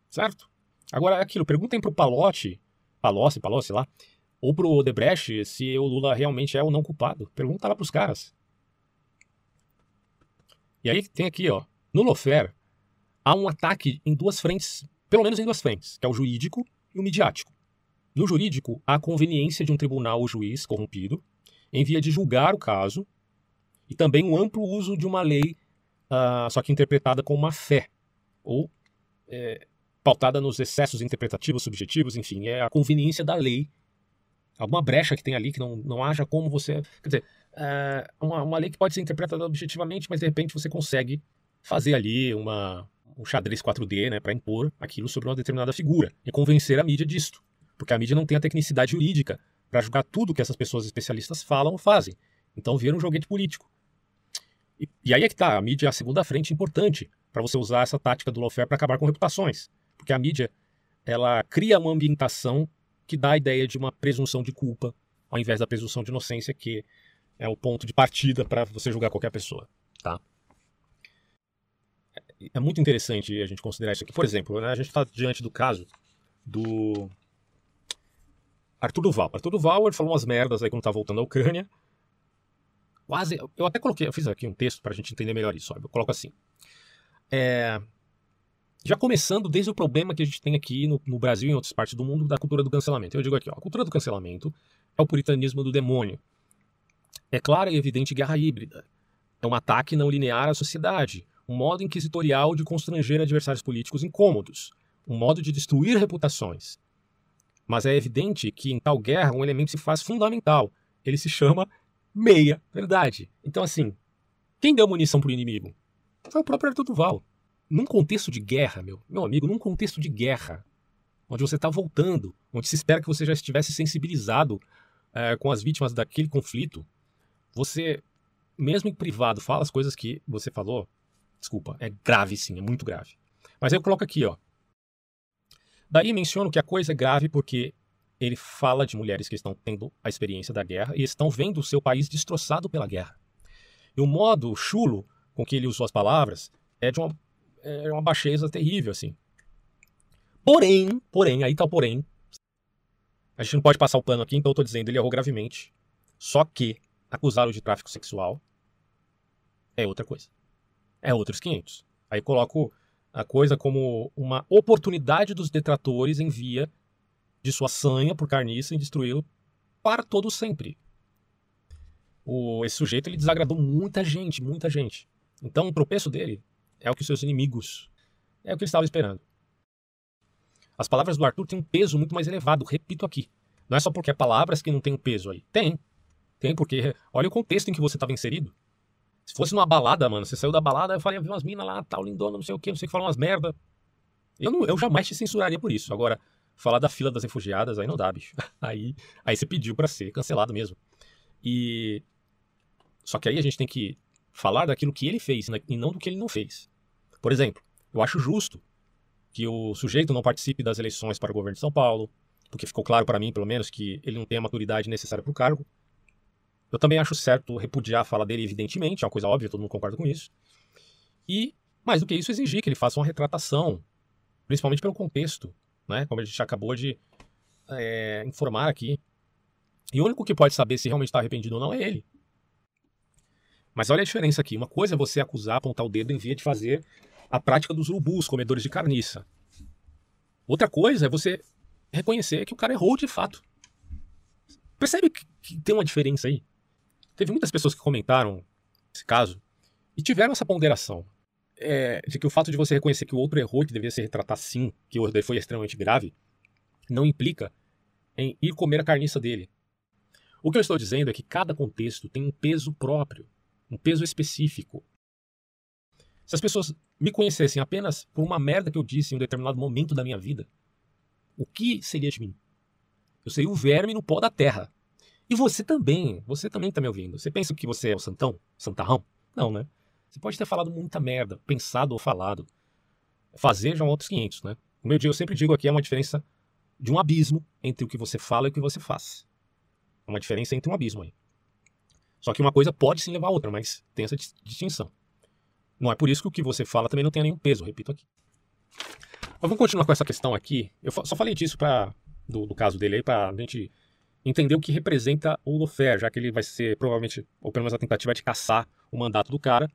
Certo? Agora, é aquilo, perguntem pro Palotti, Palocci, Palocci lá, ou pro Odebrecht se o Lula realmente é ou não culpado. Pergunta lá pros caras. E aí tem aqui, ó, no Lofer, há um ataque em duas frentes, pelo menos em duas frentes, que é o jurídico e o midiático. No jurídico, há a conveniência de um tribunal ou juiz corrompido em via de julgar o caso e também o um amplo uso de uma lei, uh, só que interpretada com uma fé, ou é, pautada nos excessos interpretativos, subjetivos, enfim, é a conveniência da lei. Alguma brecha que tem ali que não, não haja como você. Quer dizer, é uma, uma lei que pode ser interpretada objetivamente, mas de repente você consegue fazer ali uma, um xadrez 4D né, para impor aquilo sobre uma determinada figura e convencer a mídia disto. Porque a mídia não tem a tecnicidade jurídica para julgar tudo que essas pessoas especialistas falam ou fazem. Então vira um joguete político. E, e aí é que está, a mídia é a segunda frente importante para você usar essa tática do lawfare para acabar com reputações. Porque a mídia ela cria uma ambientação que dá a ideia de uma presunção de culpa, ao invés da presunção de inocência, que é o ponto de partida para você julgar qualquer pessoa. Tá? É, é muito interessante a gente considerar isso aqui. Por exemplo, né, a gente está diante do caso do Arthur Duval. Arthur Duval ele falou umas merdas aí quando tá voltando à Ucrânia. Quase. Eu até coloquei, eu fiz aqui um texto para a gente entender melhor isso. Eu coloco assim. É, já começando desde o problema que a gente tem aqui no, no, Brasil e em outras partes do mundo da cultura do cancelamento. Eu digo aqui, ó, a cultura do cancelamento é o puritanismo do demônio. É clara e evidente guerra híbrida. É um ataque não linear à sociedade, um modo inquisitorial de constranger adversários políticos incômodos, um modo de destruir reputações. Mas é evidente que em tal guerra um elemento se faz fundamental. Ele se chama meia verdade. Então, assim, quem deu munição para o inimigo? Foi o próprio Arthur Duval. Num contexto de guerra, meu, meu amigo, num contexto de guerra, onde você está voltando, onde se espera que você já estivesse sensibilizado é, com as vítimas daquele conflito, você, mesmo em privado, fala as coisas que você falou. Desculpa, é grave sim, é muito grave. Mas eu coloco aqui, ó. Daí menciono que a coisa é grave porque ele fala de mulheres que estão tendo a experiência da guerra e estão vendo o seu país destroçado pela guerra. E o modo chulo com que ele usou as palavras é de uma é uma baixeza terrível, assim. Porém, porém, aí tá o porém. A gente não pode passar o pano aqui, então eu tô dizendo, ele errou gravemente. Só que acusá-lo de tráfico sexual é outra coisa. É outros 500. Aí coloco a coisa como uma oportunidade dos detratores em via de sua sanha por carniça em destruí-lo para todo sempre. O, esse sujeito ele desagradou muita gente, muita gente. Então o tropeço dele é o que os seus inimigos. É o que eles estavam esperando. As palavras do Arthur têm um peso muito mais elevado, repito aqui. Não é só porque é palavras que não tem um peso aí. Tem. Tem, porque olha o contexto em que você estava inserido. Se fosse numa balada, mano, você saiu da balada, eu falei, vi umas minas lá, tal, lindona, não sei o que, não sei o que, falam umas merda. Eu, não, eu jamais te censuraria por isso. Agora, falar da fila das refugiadas, aí não dá, bicho. <laughs> Aí, aí você pediu para ser cancelado mesmo. E. Só que aí a gente tem que falar daquilo que ele fez né, e não do que ele não fez. Por exemplo, eu acho justo que o sujeito não participe das eleições para o governo de São Paulo, porque ficou claro para mim, pelo menos, que ele não tem a maturidade necessária para o cargo. Eu também acho certo repudiar a fala dele, evidentemente, é uma coisa óbvia, todo mundo concorda com isso. E, mais do que isso, exigir que ele faça uma retratação, principalmente pelo contexto, né? como a gente acabou de é, informar aqui. E o único que pode saber se realmente está arrependido ou não é ele. Mas olha a diferença aqui. Uma coisa é você acusar, apontar o dedo em via de fazer a prática dos urubus, comedores de carniça. Outra coisa é você reconhecer que o cara errou de fato. Percebe que, que tem uma diferença aí? Teve muitas pessoas que comentaram esse caso e tiveram essa ponderação. É, de que o fato de você reconhecer que o outro errou, que devia se retratar sim, que o foi extremamente grave, não implica em ir comer a carniça dele. O que eu estou dizendo é que cada contexto tem um peso próprio um peso específico. Se as pessoas me conhecessem apenas por uma merda que eu disse em um determinado momento da minha vida, o que seria de mim? Eu seria o verme no pó da terra. E você também, você também está me ouvindo. Você pensa que você é o santão? Santarrão? Não, né? Você pode ter falado muita merda, pensado ou falado. Fazer já é outros 500, né? Como eu, digo, eu sempre digo aqui, é uma diferença de um abismo entre o que você fala e o que você faz. É uma diferença entre um abismo aí. Só que uma coisa pode sim levar a outra, mas tem essa distinção. Não é por isso que o que você fala também não tem nenhum peso, repito aqui. Mas vamos continuar com essa questão aqui. Eu só falei disso pra, do, do caso dele aí para a gente entender o que representa o Lofer, já que ele vai ser provavelmente, ou pelo menos a tentativa é de caçar o mandato do cara,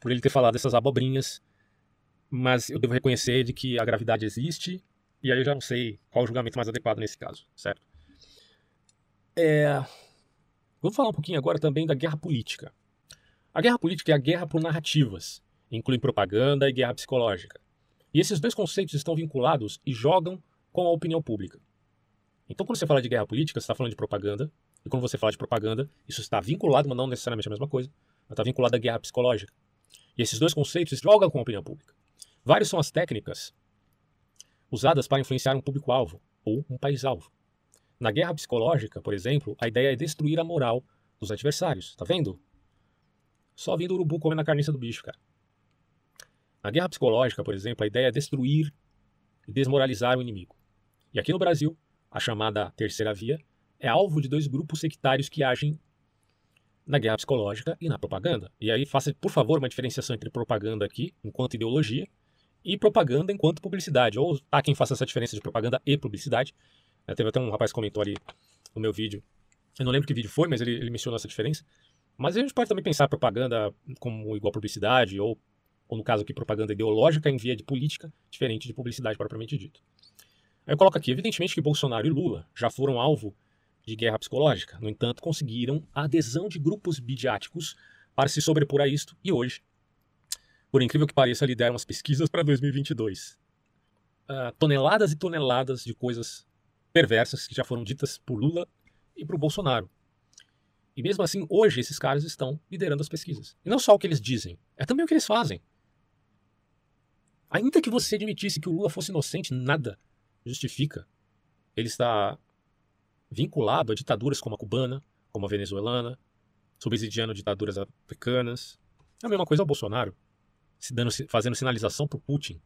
por ele ter falado essas abobrinhas. Mas eu devo reconhecer de que a gravidade existe, e aí eu já não sei qual o julgamento mais adequado nesse caso, certo? É... Vamos falar um pouquinho agora também da guerra política. A guerra política é a guerra por narrativas, inclui propaganda e guerra psicológica. E esses dois conceitos estão vinculados e jogam com a opinião pública. Então, quando você fala de guerra política, você está falando de propaganda. E quando você fala de propaganda, isso está vinculado, mas não necessariamente a mesma coisa, mas está vinculado à guerra psicológica. E esses dois conceitos jogam com a opinião pública. Várias são as técnicas usadas para influenciar um público-alvo ou um país-alvo. Na guerra psicológica, por exemplo, a ideia é destruir a moral dos adversários. Tá vendo? Só vindo o urubu comendo a carniça do bicho, cara. Na guerra psicológica, por exemplo, a ideia é destruir e desmoralizar o inimigo. E aqui no Brasil, a chamada terceira via, é alvo de dois grupos sectários que agem na guerra psicológica e na propaganda. E aí faça, por favor, uma diferenciação entre propaganda aqui, enquanto ideologia, e propaganda enquanto publicidade. Ou há quem faça essa diferença de propaganda e publicidade. É, teve até um rapaz que comentou ali no meu vídeo. Eu não lembro que vídeo foi, mas ele, ele mencionou essa diferença. Mas a gente pode também pensar propaganda como igual publicidade, ou, ou no caso aqui, propaganda ideológica em via de política, diferente de publicidade propriamente dito. Eu coloco aqui, evidentemente que Bolsonaro e Lula já foram alvo de guerra psicológica, no entanto, conseguiram a adesão de grupos midiáticos para se sobrepor a isto e hoje, por incrível que pareça, lideram as pesquisas para 2022. Uh, toneladas e toneladas de coisas perversas que já foram ditas por Lula e por Bolsonaro. E mesmo assim, hoje esses caras estão liderando as pesquisas. E não só o que eles dizem, é também o que eles fazem. Ainda que você admitisse que o Lula fosse inocente, nada justifica ele estar vinculado a ditaduras como a cubana, como a venezuelana, subsidiando ditaduras africanas. É a mesma coisa ao Bolsonaro, se dando, fazendo sinalização pro Putin.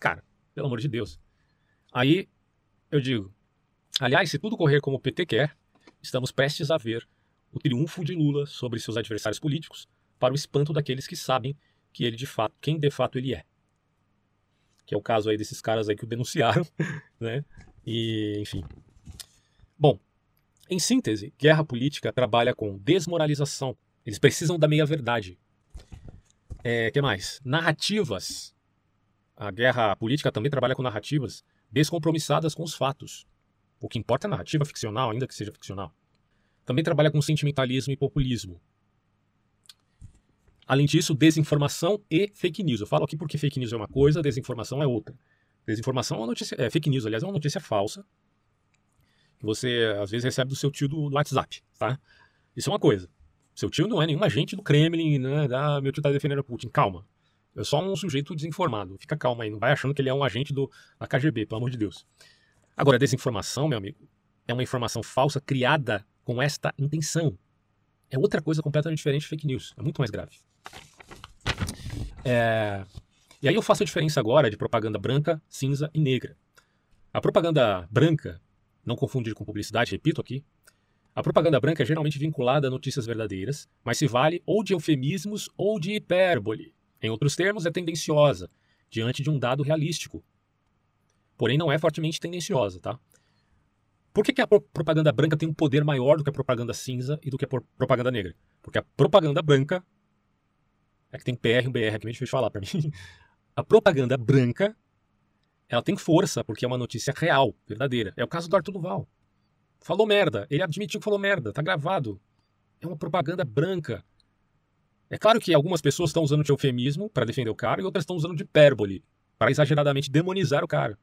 Cara, pelo amor de Deus. Aí eu digo, aliás, se tudo correr como o PT quer, estamos prestes a ver o triunfo de Lula sobre seus adversários políticos, para o espanto daqueles que sabem que ele de fato, quem de fato ele é que é o caso aí desses caras aí que o denunciaram, <laughs> né? E, enfim. Bom, em síntese, guerra política trabalha com desmoralização. Eles precisam da meia-verdade. É, que mais? Narrativas. A guerra política também trabalha com narrativas descompromissadas com os fatos. O que importa é a narrativa ficcional, ainda que seja ficcional. Também trabalha com sentimentalismo e populismo. Além disso, desinformação e fake news. Eu falo aqui porque fake news é uma coisa, desinformação é outra. Desinformação é uma notícia, é, fake news, aliás, é uma notícia falsa que você às vezes recebe do seu tio do WhatsApp, tá? Isso é uma coisa. Seu tio não é nenhum agente do Kremlin, né? Ah, meu tio tá defendendo a Putin. Calma. É só um sujeito desinformado. Fica calma aí, não vai achando que ele é um agente do, da KGB, pelo amor de Deus. Agora, desinformação, meu amigo, é uma informação falsa criada com esta intenção. É outra coisa completamente diferente de fake news. É muito mais grave. É... E aí eu faço a diferença agora de propaganda branca, cinza e negra. A propaganda branca, não confundir com publicidade, repito aqui, a propaganda branca é geralmente vinculada a notícias verdadeiras, mas se vale ou de eufemismos ou de hipérbole. Em outros termos, é tendenciosa, diante de um dado realístico. Porém, não é fortemente tendenciosa, tá? Por que, que a propaganda branca tem um poder maior do que a propaganda cinza e do que a propaganda negra? Porque a propaganda branca é que tem PR e BR aqui, meio difícil falar para <laughs> mim. A propaganda branca, ela tem força porque é uma notícia real, verdadeira. É o caso do Arthur Duval. Falou merda. Ele admitiu que falou merda. Tá gravado. É uma propaganda branca. É claro que algumas pessoas estão usando de eufemismo para defender o cara e outras estão usando de hipérbole para exageradamente demonizar o cara.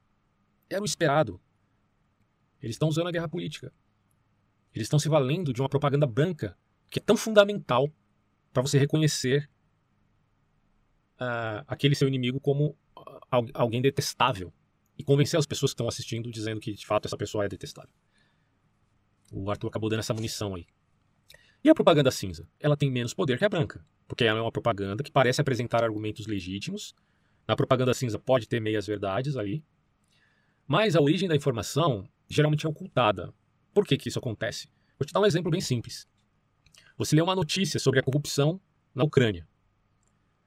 Era o esperado. Eles estão usando a guerra política. Eles estão se valendo de uma propaganda branca que é tão fundamental para você reconhecer uh, aquele seu inimigo como alguém detestável e convencer as pessoas que estão assistindo dizendo que de fato essa pessoa é detestável. O Arthur acabou dando essa munição aí. E a propaganda cinza? Ela tem menos poder que a branca, porque ela é uma propaganda que parece apresentar argumentos legítimos. Na propaganda cinza pode ter meias verdades ali, Mas a origem da informação geralmente é ocultada. Por que, que isso acontece? Vou te dar um exemplo bem simples. Você lê uma notícia sobre a corrupção na Ucrânia.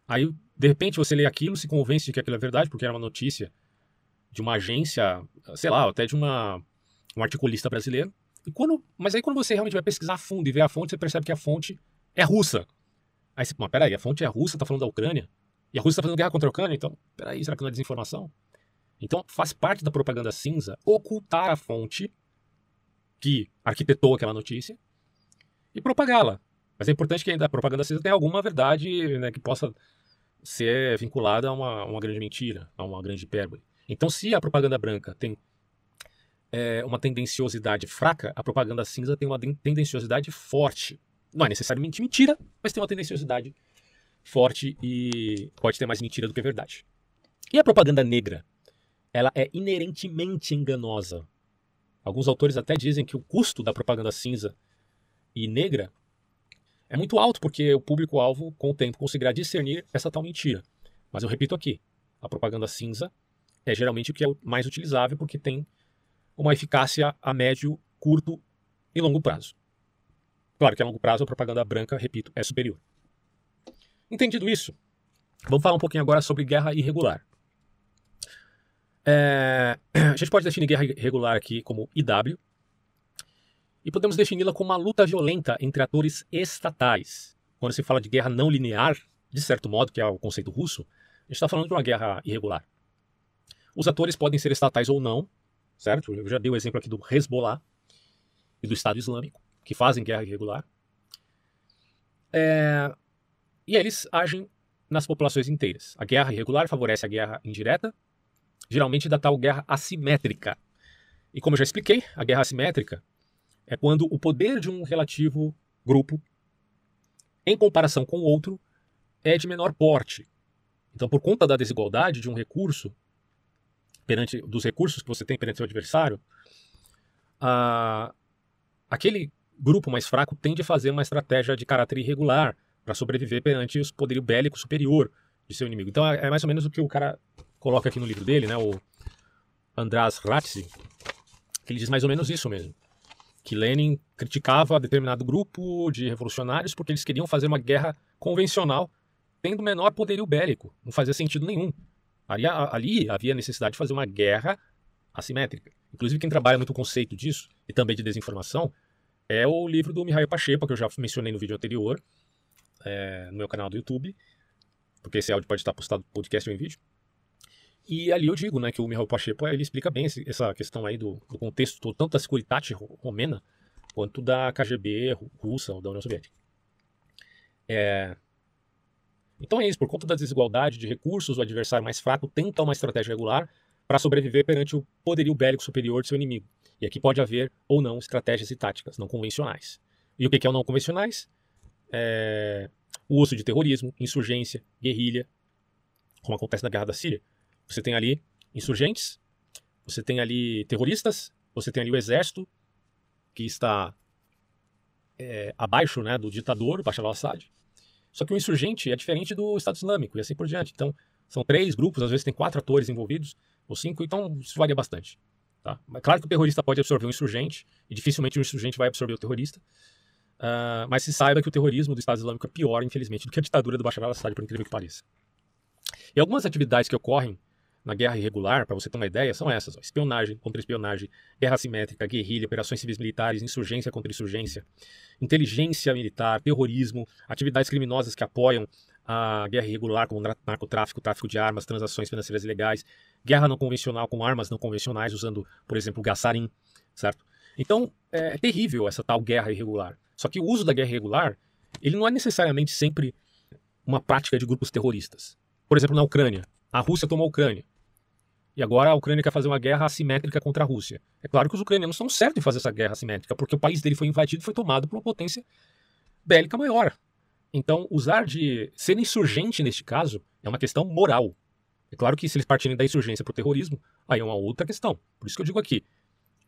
Aí, de repente, você lê aquilo, se convence de que aquilo é verdade, porque era uma notícia de uma agência, sei lá, até de uma, um articulista brasileiro. E quando, mas aí quando você realmente vai pesquisar a fundo e ver a fonte, você percebe que a fonte é russa. Aí você, mas peraí, a fonte é russa, tá falando da Ucrânia? E a Rússia está fazendo guerra contra a Ucrânia, então, peraí, será que não é desinformação? Então, faz parte da propaganda cinza ocultar a fonte que arquitetou aquela notícia e propagá-la. Mas é importante que a propaganda cinza tenha alguma verdade né, que possa ser vinculada a uma, uma, grande mentira, a uma grande hipérbole. Então, se a propaganda branca tem é, uma tendenciosidade fraca, a propaganda cinza tem uma tendenciosidade forte. Não é necessariamente mentira, mas tem uma tendenciosidade forte e pode ter mais mentira do que verdade. E a propaganda negra? Ela é inerentemente enganosa. Alguns autores até dizem que o custo da propaganda cinza e negra é muito alto, porque o público-alvo, com o tempo, conseguirá discernir essa tal mentira. Mas eu repito aqui: a propaganda cinza é geralmente o que é mais utilizável, porque tem uma eficácia a médio, curto e longo prazo. Claro que a longo prazo a propaganda branca, repito, é superior. Entendido isso, vamos falar um pouquinho agora sobre guerra irregular. É, <clears throat> a gente pode definir guerra irregular aqui como IW, e podemos defini-la como uma luta violenta entre atores estatais. Quando se fala de guerra não linear, de certo modo, que é o conceito russo, a gente está falando de uma guerra irregular. Os atores podem ser estatais ou não, certo? Eu já dei o exemplo aqui do Hezbollah e do Estado Islâmico, que fazem guerra irregular. É, e eles agem nas populações inteiras. A guerra irregular favorece a guerra indireta, geralmente da tal guerra assimétrica. E como já expliquei, a guerra assimétrica é quando o poder de um relativo grupo, em comparação com o outro, é de menor porte. Então, por conta da desigualdade de um recurso, perante dos recursos que você tem perante seu adversário, a, aquele grupo mais fraco tende a fazer uma estratégia de caráter irregular, para sobreviver perante o poderio bélico superior de seu inimigo. Então é, é mais ou menos o que o cara coloca aqui no livro dele, né, o András Ratzi, que ele diz mais ou menos isso mesmo. Que Lenin criticava determinado grupo de revolucionários porque eles queriam fazer uma guerra convencional tendo menor poderio bélico. Não fazia sentido nenhum. Ali, ali havia necessidade de fazer uma guerra assimétrica. Inclusive, quem trabalha muito o conceito disso, e também de desinformação, é o livro do Mihail Pacheco, que eu já mencionei no vídeo anterior, é, no meu canal do YouTube, porque esse áudio pode estar postado no podcast ou em vídeo. E ali eu digo né, que o Mihail Pacheco ele explica bem esse, essa questão aí do, do contexto tanto da Securitate romena quanto da KGB russa ou da União Soviética. É... Então é isso, por conta da desigualdade de recursos, o adversário mais fraco tenta uma estratégia regular para sobreviver perante o poderio bélico superior de seu inimigo. E aqui pode haver ou não estratégias e táticas não convencionais. E o que é o não convencionais? é, o uso de terrorismo, insurgência, guerrilha, como acontece na Guerra da Síria. Você tem ali insurgentes, você tem ali terroristas, você tem ali o exército que está é, abaixo né, do ditador, Bashar al-Assad. Só que o insurgente é diferente do Estado Islâmico e assim por diante. Então, são três grupos, às vezes tem quatro atores envolvidos, ou cinco, então isso varia bastante. Tá? Mas claro que o terrorista pode absorver um insurgente, e dificilmente o insurgente vai absorver o terrorista. Uh, mas se saiba que o terrorismo do Estado Islâmico é pior, infelizmente, do que a ditadura do Bashar al-Assad, por incrível que pareça. E algumas atividades que ocorrem na guerra irregular, para você ter uma ideia, são essas: ó, espionagem contra espionagem, guerra assimétrica, guerrilha, operações civis militares, insurgência contra insurgência, inteligência militar, terrorismo, atividades criminosas que apoiam a guerra irregular, como narcotráfico, tráfico de armas, transações financeiras ilegais, guerra não convencional com armas não convencionais, usando, por exemplo, gassarim, certo? Então, é, é terrível essa tal guerra irregular. Só que o uso da guerra irregular, ele não é necessariamente sempre uma prática de grupos terroristas. Por exemplo, na Ucrânia, a Rússia tomou a Ucrânia. E agora a Ucrânia quer fazer uma guerra assimétrica contra a Rússia. É claro que os ucranianos estão certos em fazer essa guerra assimétrica, porque o país dele foi invadido e foi tomado por uma potência bélica maior. Então, usar de ser insurgente neste caso é uma questão moral. É claro que se eles partirem da insurgência para o terrorismo, aí é uma outra questão. Por isso que eu digo aqui,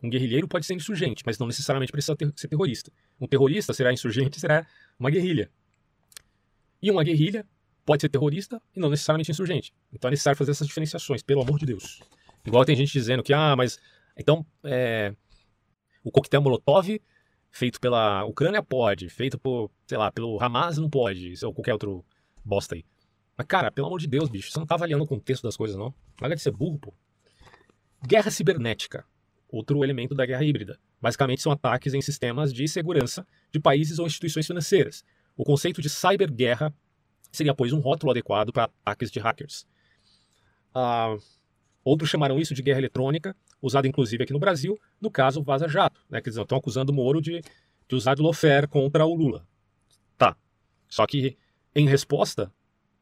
um guerrilheiro pode ser insurgente, mas não necessariamente precisa ter, ser terrorista. Um terrorista será insurgente, será uma guerrilha. E uma guerrilha pode ser terrorista e não necessariamente insurgente. Então é necessário fazer essas diferenciações, pelo amor de Deus. Igual tem gente dizendo que, ah, mas então é, o coquetel Molotov feito pela Ucrânia pode, feito por, sei lá, pelo Hamas não pode, ou qualquer outro bosta aí. Mas, cara, pelo amor de Deus, bicho, você não tá avaliando o contexto das coisas, não. Larga de ser burro, pô. Guerra cibernética. Outro elemento da guerra híbrida. Basicamente são ataques em sistemas de segurança de países ou instituições financeiras. O conceito de cyberguerra seria, pois, um rótulo adequado para ataques de hackers. Uh, outros chamaram isso de guerra eletrônica, usado inclusive aqui no Brasil, no caso Vaza Jato. Né? Quer dizer, estão acusando o Moro de, de usar de lawfare contra o Lula. Tá. Só que, em resposta,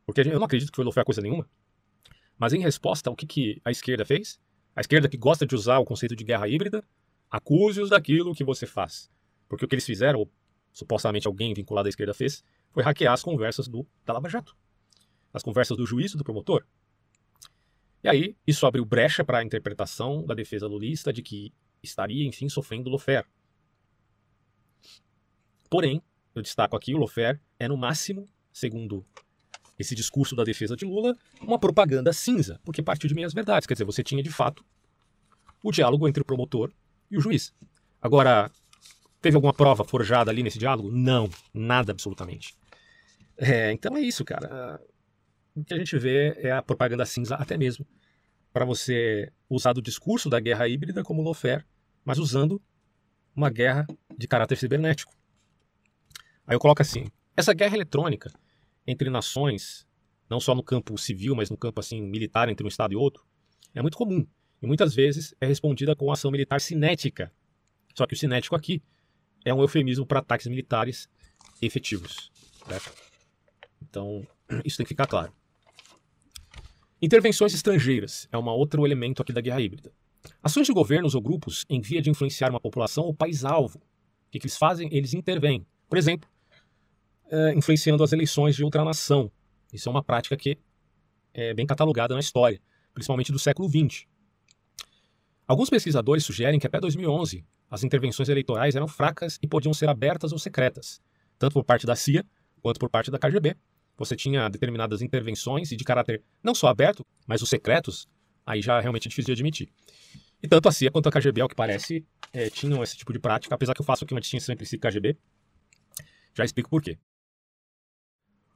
porque eu não acredito que foi lawfare coisa nenhuma, mas em resposta, o que, que a esquerda fez? A esquerda que gosta de usar o conceito de guerra híbrida, acuse-os daquilo que você faz. Porque o que eles fizeram, ou supostamente alguém vinculado à esquerda fez, foi hackear as conversas do, da Lava Jato. As conversas do juiz e do promotor. E aí, isso abriu brecha para a interpretação da defesa lulista de que estaria, enfim, sofrendo lofer. Porém, eu destaco aqui, o lofer é no máximo, segundo esse discurso da defesa de Lula, uma propaganda cinza, porque partiu de meias verdades. Quer dizer, você tinha de fato o diálogo entre o promotor e o juiz. Agora, teve alguma prova forjada ali nesse diálogo? Não, nada absolutamente. É, então é isso, cara. O que a gente vê é a propaganda cinza, até mesmo para você usar do discurso da guerra híbrida como lawfare, mas usando uma guerra de caráter cibernético. Aí eu coloco assim: essa guerra eletrônica entre nações, não só no campo civil, mas no campo assim militar entre um estado e outro, é muito comum e muitas vezes é respondida com ação militar cinética. Só que o cinético aqui é um eufemismo para ataques militares efetivos. Certo? Então, <clears throat> isso tem que ficar claro. Intervenções estrangeiras é um outro elemento aqui da guerra híbrida. Ações de governos ou grupos em via de influenciar uma população ou país-alvo. O que, que eles fazem? Eles intervêm. Por exemplo, é, influenciando as eleições de outra nação. Isso é uma prática que é bem catalogada na história, principalmente do século XX. Alguns pesquisadores sugerem que até 2011 as intervenções eleitorais eram fracas e podiam ser abertas ou secretas, tanto por parte da CIA quanto por parte da KGB. Você tinha determinadas intervenções e de caráter não só aberto, mas os secretos, aí já é realmente difícil de admitir. E tanto a CIA quanto a KGB, ao que parece, é, tinham esse tipo de prática, apesar que eu faço aqui uma distinção entre CIA e KGB. Já explico por quê.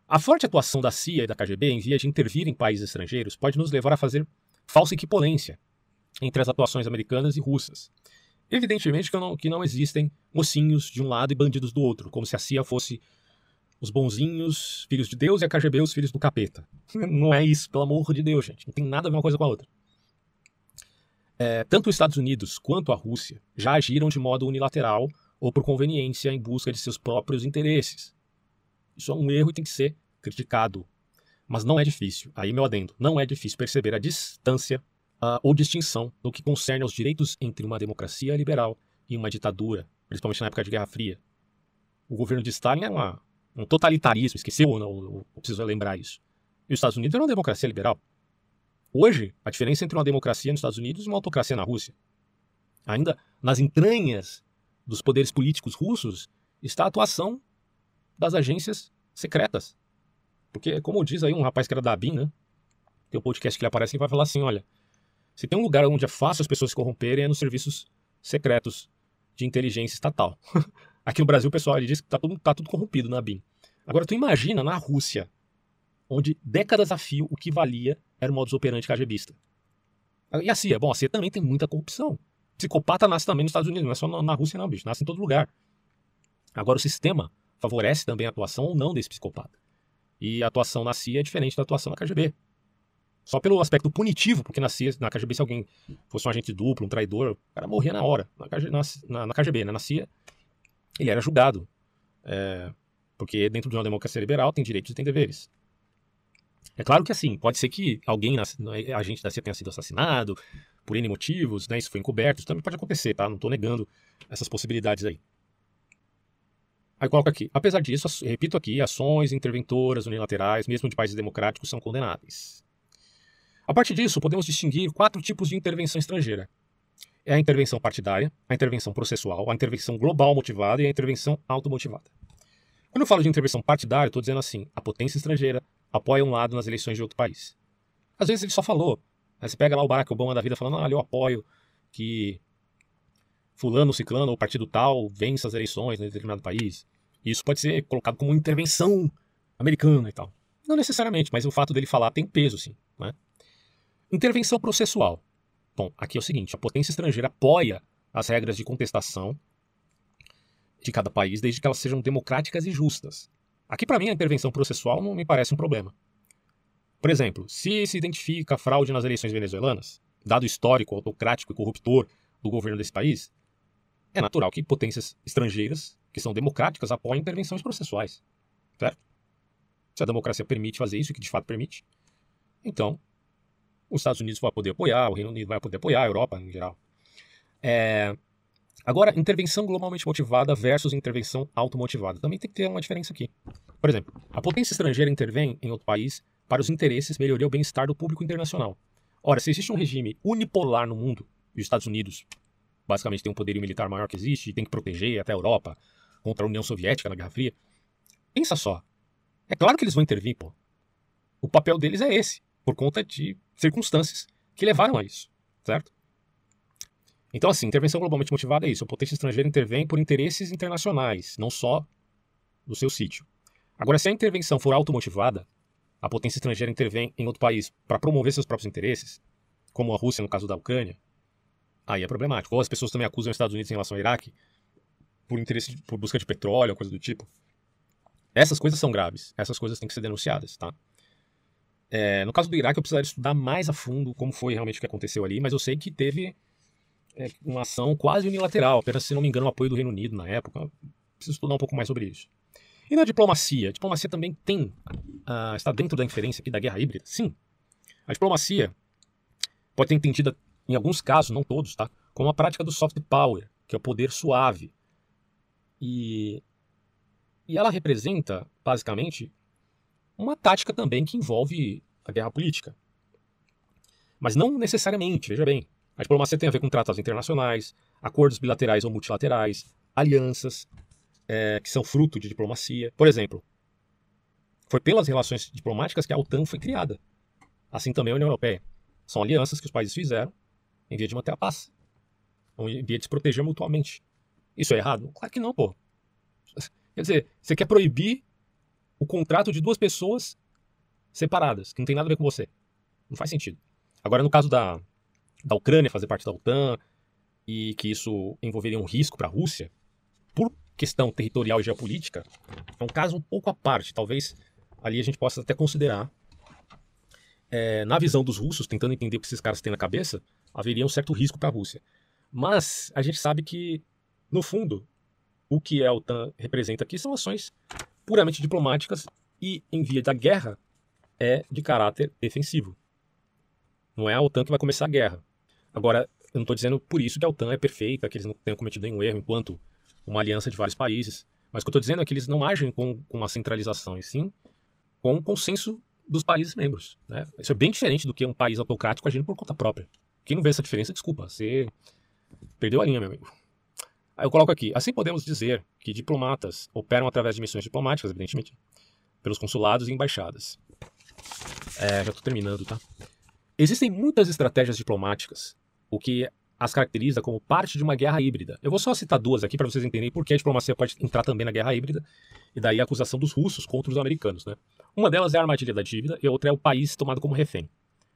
A forte atuação da CIA e da KGB em via de intervir em países estrangeiros pode nos levar a fazer falsa equipolência entre as atuações americanas e russas. Evidentemente que não, que não existem mocinhos de um lado e bandidos do outro, como se a CIA fosse os bonzinhos, filhos de Deus, e a KGB os filhos do capeta. <laughs> Não é isso, pelo amor de Deus, gente. Não tem nada a ver uma coisa com a outra. É, tanto os Estados Unidos quanto a Rússia já agiram de modo unilateral ou por conveniência em busca de seus próprios interesses. Isso é um erro e tem que ser criticado. Mas não é difícil, aí meu adendo, não é difícil perceber a distância uh, ou distinção no que concerne aos direitos entre uma democracia liberal e uma ditadura, principalmente na época de Guerra Fria. O governo de Stalin era uma, um totalitarismo, esqueceu ou não? Eu preciso lembrar isso. E os Estados Unidos era uma democracia liberal. Hoje, a diferença entre uma democracia nos Estados Unidos e uma autocracia na Rússia. Ainda nas entranhas dos poderes políticos russos está a atuação das agências secretas. Porque, como diz aí um rapaz que era da ABIN, né? Tem um podcast que ele aparece e vai falar assim: olha, se tem um lugar onde é fácil as pessoas se corromperem é nos serviços secretos de inteligência estatal. <laughs> Aqui no Brasil, pessoal, ele diz que tá tudo, tá tudo corrompido na BIM. Agora, tu imagina na Rússia, onde décadas a fio o que valia era o modus operandi KGBista. E a CIA? Bom, a CIA também tem muita corrupção. Psicopata nasce também nos Estados Unidos, não é só na Rússia não, bicho. Nasce em todo lugar. Agora, o sistema favorece também a atuação ou não desse psicopata. E a atuação na CIA é diferente da atuação na KGB. Só pelo aspecto punitivo, porque na, na KGB, se alguém fosse um agente duplo, um traidor, o cara morria na hora. Na, na, na KGB, né? Na CIA, ele era julgado. É, porque dentro de uma democracia liberal tem direitos e tem deveres. É claro que assim, pode ser que alguém, agente da CIA tenha sido assassinado por N motivos, né? Isso foi encoberto, isso também pode acontecer, tá? Não estou negando essas possibilidades aí. Aí coloca aqui, apesar disso, repito aqui, ações interventoras unilaterais, mesmo de países democráticos, são condenáveis. A partir disso, podemos distinguir quatro tipos de intervenção estrangeira. É a intervenção partidária, a intervenção processual, a intervenção global motivada e a intervenção automotivada. Quando eu falo de intervenção partidária, estou dizendo assim: a potência estrangeira apoia um lado nas eleições de outro país. Às vezes ele só falou, Aí você pega lá o Barack Obama da vida falando, ah, eu apoio que fulano, ciclano ou partido tal vença as eleições em determinado país. Isso pode ser colocado como intervenção americana e tal. Não necessariamente, mas o fato dele falar tem peso, sim. Né? Intervenção processual. Bom, aqui é o seguinte: a potência estrangeira apoia as regras de contestação de cada país, desde que elas sejam democráticas e justas. Aqui, para mim, a intervenção processual não me parece um problema. Por exemplo, se se identifica fraude nas eleições venezuelanas, dado histórico, autocrático e corruptor do governo desse país, é natural que potências estrangeiras, que são democráticas, apoiem intervenções processuais. Certo? Se a democracia permite fazer isso, que de fato permite, então os Estados Unidos vão poder apoiar, o Reino Unido vai poder apoiar, a Europa em geral. É... Agora, intervenção globalmente motivada versus intervenção automotivada. Também tem que ter uma diferença aqui. Por exemplo, a potência estrangeira intervém em outro país para os interesses, melhoria ou bem-estar do público internacional. Ora, se existe um regime unipolar no mundo, e os Estados Unidos basicamente tem um poderio militar maior que existe, e tem que proteger até a Europa contra a União Soviética na Guerra Fria, pensa só. É claro que eles vão intervir, pô. O papel deles é esse, por conta de circunstâncias que levaram a isso, certo? Então, assim, intervenção globalmente motivada é isso. A potência estrangeira intervém por interesses internacionais, não só do seu sítio. Agora, se a intervenção for automotivada, a potência estrangeira intervém em outro país para promover seus próprios interesses, como a Rússia no caso da Ucrânia, aí é problemático. Ou as pessoas também acusam os Estados Unidos em relação ao Iraque por interesse por busca de petróleo, coisa do tipo. Essas coisas são graves. Essas coisas têm que ser denunciadas, tá? É, no caso do Iraque, eu precisaria estudar mais a fundo como foi realmente o que aconteceu ali, mas eu sei que teve é, uma ação quase unilateral, apenas, se não me engano, o apoio do Reino Unido na época. Preciso estudar um pouco mais sobre isso. E na diplomacia? A diplomacia também tem, uh, está dentro da inferência aqui da guerra híbrida? Sim. A diplomacia pode ser entendida, em alguns casos, não todos, tá? como a prática do soft power, que é o poder suave. E, e ela representa, basicamente, uma tática também que envolve a guerra política. Mas não necessariamente, veja bem. A diplomacia tem a ver com tratados internacionais, acordos bilaterais ou multilaterais, alianças, é, que são fruto de diplomacia. Por exemplo, foi pelas relações diplomáticas que a OTAN foi criada. Assim também a União Europeia. São alianças que os países fizeram em via de manter a paz. Em via de se proteger mutuamente. Isso é errado? Claro que não, pô. Quer dizer, você quer proibir o contrato de duas pessoas separadas, que não tem nada a ver com você. Não faz sentido. Agora, no caso da, da Ucrânia fazer parte da OTAN e que isso envolveria um risco para a Rússia, por questão territorial e geopolítica, é um caso um pouco à parte. Talvez ali a gente possa até considerar, é, na visão dos russos, tentando entender o que esses caras têm na cabeça, haveria um certo risco para a Rússia. Mas a gente sabe que, no fundo, o que a OTAN representa aqui são ações puramente diplomáticas e, em via da guerra, é de caráter defensivo. Não é a OTAN que vai começar a guerra. Agora, eu não estou dizendo por isso que a OTAN é perfeita, que eles não tenham cometido nenhum erro enquanto uma aliança de vários países. Mas o que eu estou dizendo é que eles não agem com, com uma centralização, e sim com o consenso dos países membros. Né? Isso é bem diferente do que um país autocrático agindo por conta própria. Quem não vê essa diferença, desculpa, você perdeu a linha, meu amigo. Aí eu coloco aqui, assim podemos dizer que diplomatas operam através de missões diplomáticas, evidentemente, pelos consulados e embaixadas. É, já estou terminando, tá? Existem muitas estratégias diplomáticas, o que as caracteriza como parte de uma guerra híbrida. Eu vou só citar duas aqui para vocês entenderem por que a diplomacia pode entrar também na guerra híbrida, e daí a acusação dos russos contra os americanos. Né? Uma delas é a armadilha da dívida, e a outra é o país tomado como refém.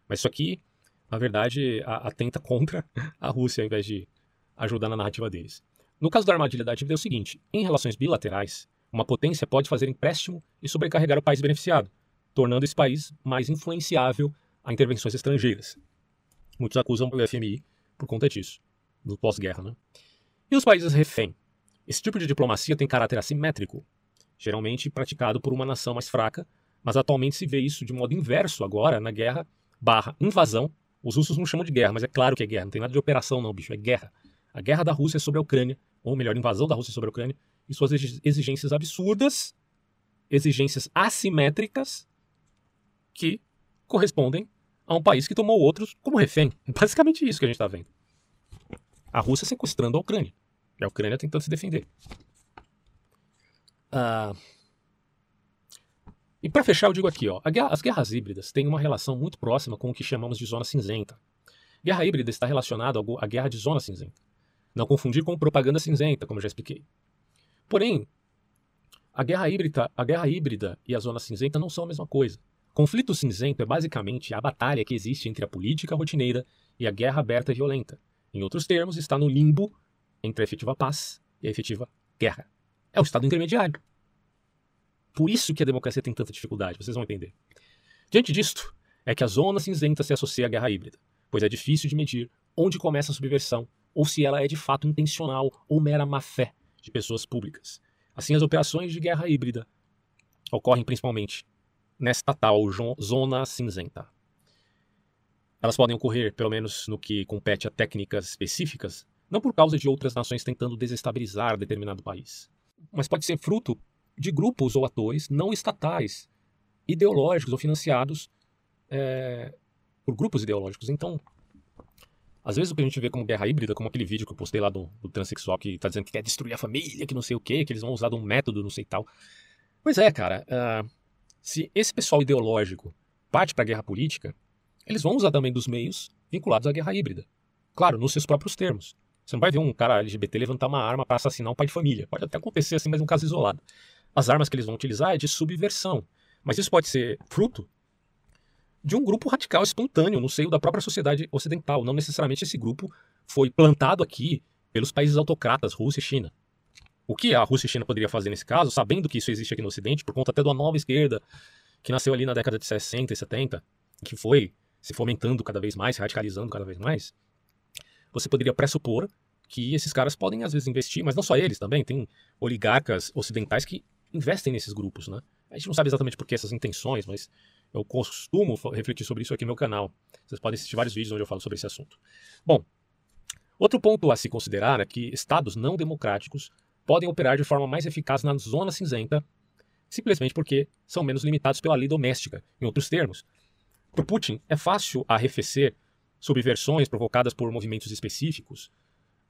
Mas isso aqui, na verdade, atenta contra a Rússia, ao invés de ajudar na narrativa deles. No caso da armadilha da dívida é o seguinte: em relações bilaterais, uma potência pode fazer empréstimo e sobrecarregar o país beneficiado, tornando esse país mais influenciável a intervenções estrangeiras. Muitos acusam o FMI por conta disso, do pós-guerra. Né? E os países refém? Esse tipo de diplomacia tem caráter assimétrico, geralmente praticado por uma nação mais fraca, mas atualmente se vê isso de modo inverso agora na guerra barra invasão. Os russos não chamam de guerra, mas é claro que é guerra, não tem nada de operação não, bicho, é guerra. A guerra da Rússia sobre a Ucrânia, ou melhor, invasão da Rússia sobre a Ucrânia, e suas exigências absurdas, exigências assimétricas, que correspondem a um país que tomou outros como refém. <laughs> É basicamente isso que a gente está vendo. A Rússia sequestrando a Ucrânia. E a Ucrânia tentando se defender. Ah, E para fechar, eu digo aqui, ó, as guerras híbridas têm uma relação muito próxima com o que chamamos de zona cinzenta. Guerra híbrida está relacionada à guerra de zona cinzenta. Não confundir com propaganda cinzenta, como já expliquei. Porém, a guerra híbrida, a guerra híbrida e a zona cinzenta não são a mesma coisa. Conflito cinzento é basicamente a batalha que existe entre a política rotineira e a guerra aberta e violenta. Em outros termos, está no limbo entre a efetiva paz e a efetiva guerra. É o estado intermediário. Por isso que a democracia tem tanta dificuldade, vocês vão entender. Diante disto, é que a zona cinzenta se associa à guerra híbrida, pois é difícil de medir onde começa a subversão ou se ela é de fato intencional ou mera má-fé de pessoas públicas. Assim, as operações de guerra híbrida ocorrem principalmente nesta tal zona cinzenta. Elas podem ocorrer, pelo menos no que compete a técnicas específicas, não por causa de outras nações tentando desestabilizar determinado país, mas pode ser fruto de grupos ou atores não estatais, ideológicos ou financiados é, por grupos ideológicos. Então, às vezes o que a gente vê como guerra híbrida, como aquele vídeo que eu postei lá do, do transexual que está dizendo que quer destruir a família, que não sei o quê, que eles vão usar de um método, não sei tal. Pois é, cara, uh, se esse pessoal ideológico parte para a guerra política, eles vão usar também dos meios vinculados à guerra híbrida. Claro, nos seus próprios termos. Você não vai ver um cara LGBT levantar uma arma para assassinar um pai de família. Pode até acontecer assim, mas um caso isolado. As armas que eles vão utilizar é de subversão. Mas isso pode ser fruto de um grupo radical espontâneo no seio da própria sociedade ocidental. Não necessariamente esse grupo foi plantado aqui pelos países autocratas, Rússia e China. O que a Rússia e China poderiam fazer nesse caso, sabendo que isso existe aqui no Ocidente, por conta até da nova esquerda, que nasceu ali na década de 60 e 70, que foi se fomentando cada vez mais, se radicalizando cada vez mais, você poderia pressupor que esses caras podem às vezes investir, mas não só eles também, tem oligarcas ocidentais que investem nesses grupos, né? A gente não sabe exatamente por que essas intenções, mas eu costumo refletir sobre isso aqui no meu canal. Vocês podem assistir vários vídeos onde eu falo sobre esse assunto. Bom, outro ponto a se considerar é que estados não democráticos podem operar de forma mais eficaz na zona cinzenta, simplesmente porque são menos limitados pela lei doméstica. Em outros termos, para Putin é fácil arrefecer subversões provocadas por movimentos específicos,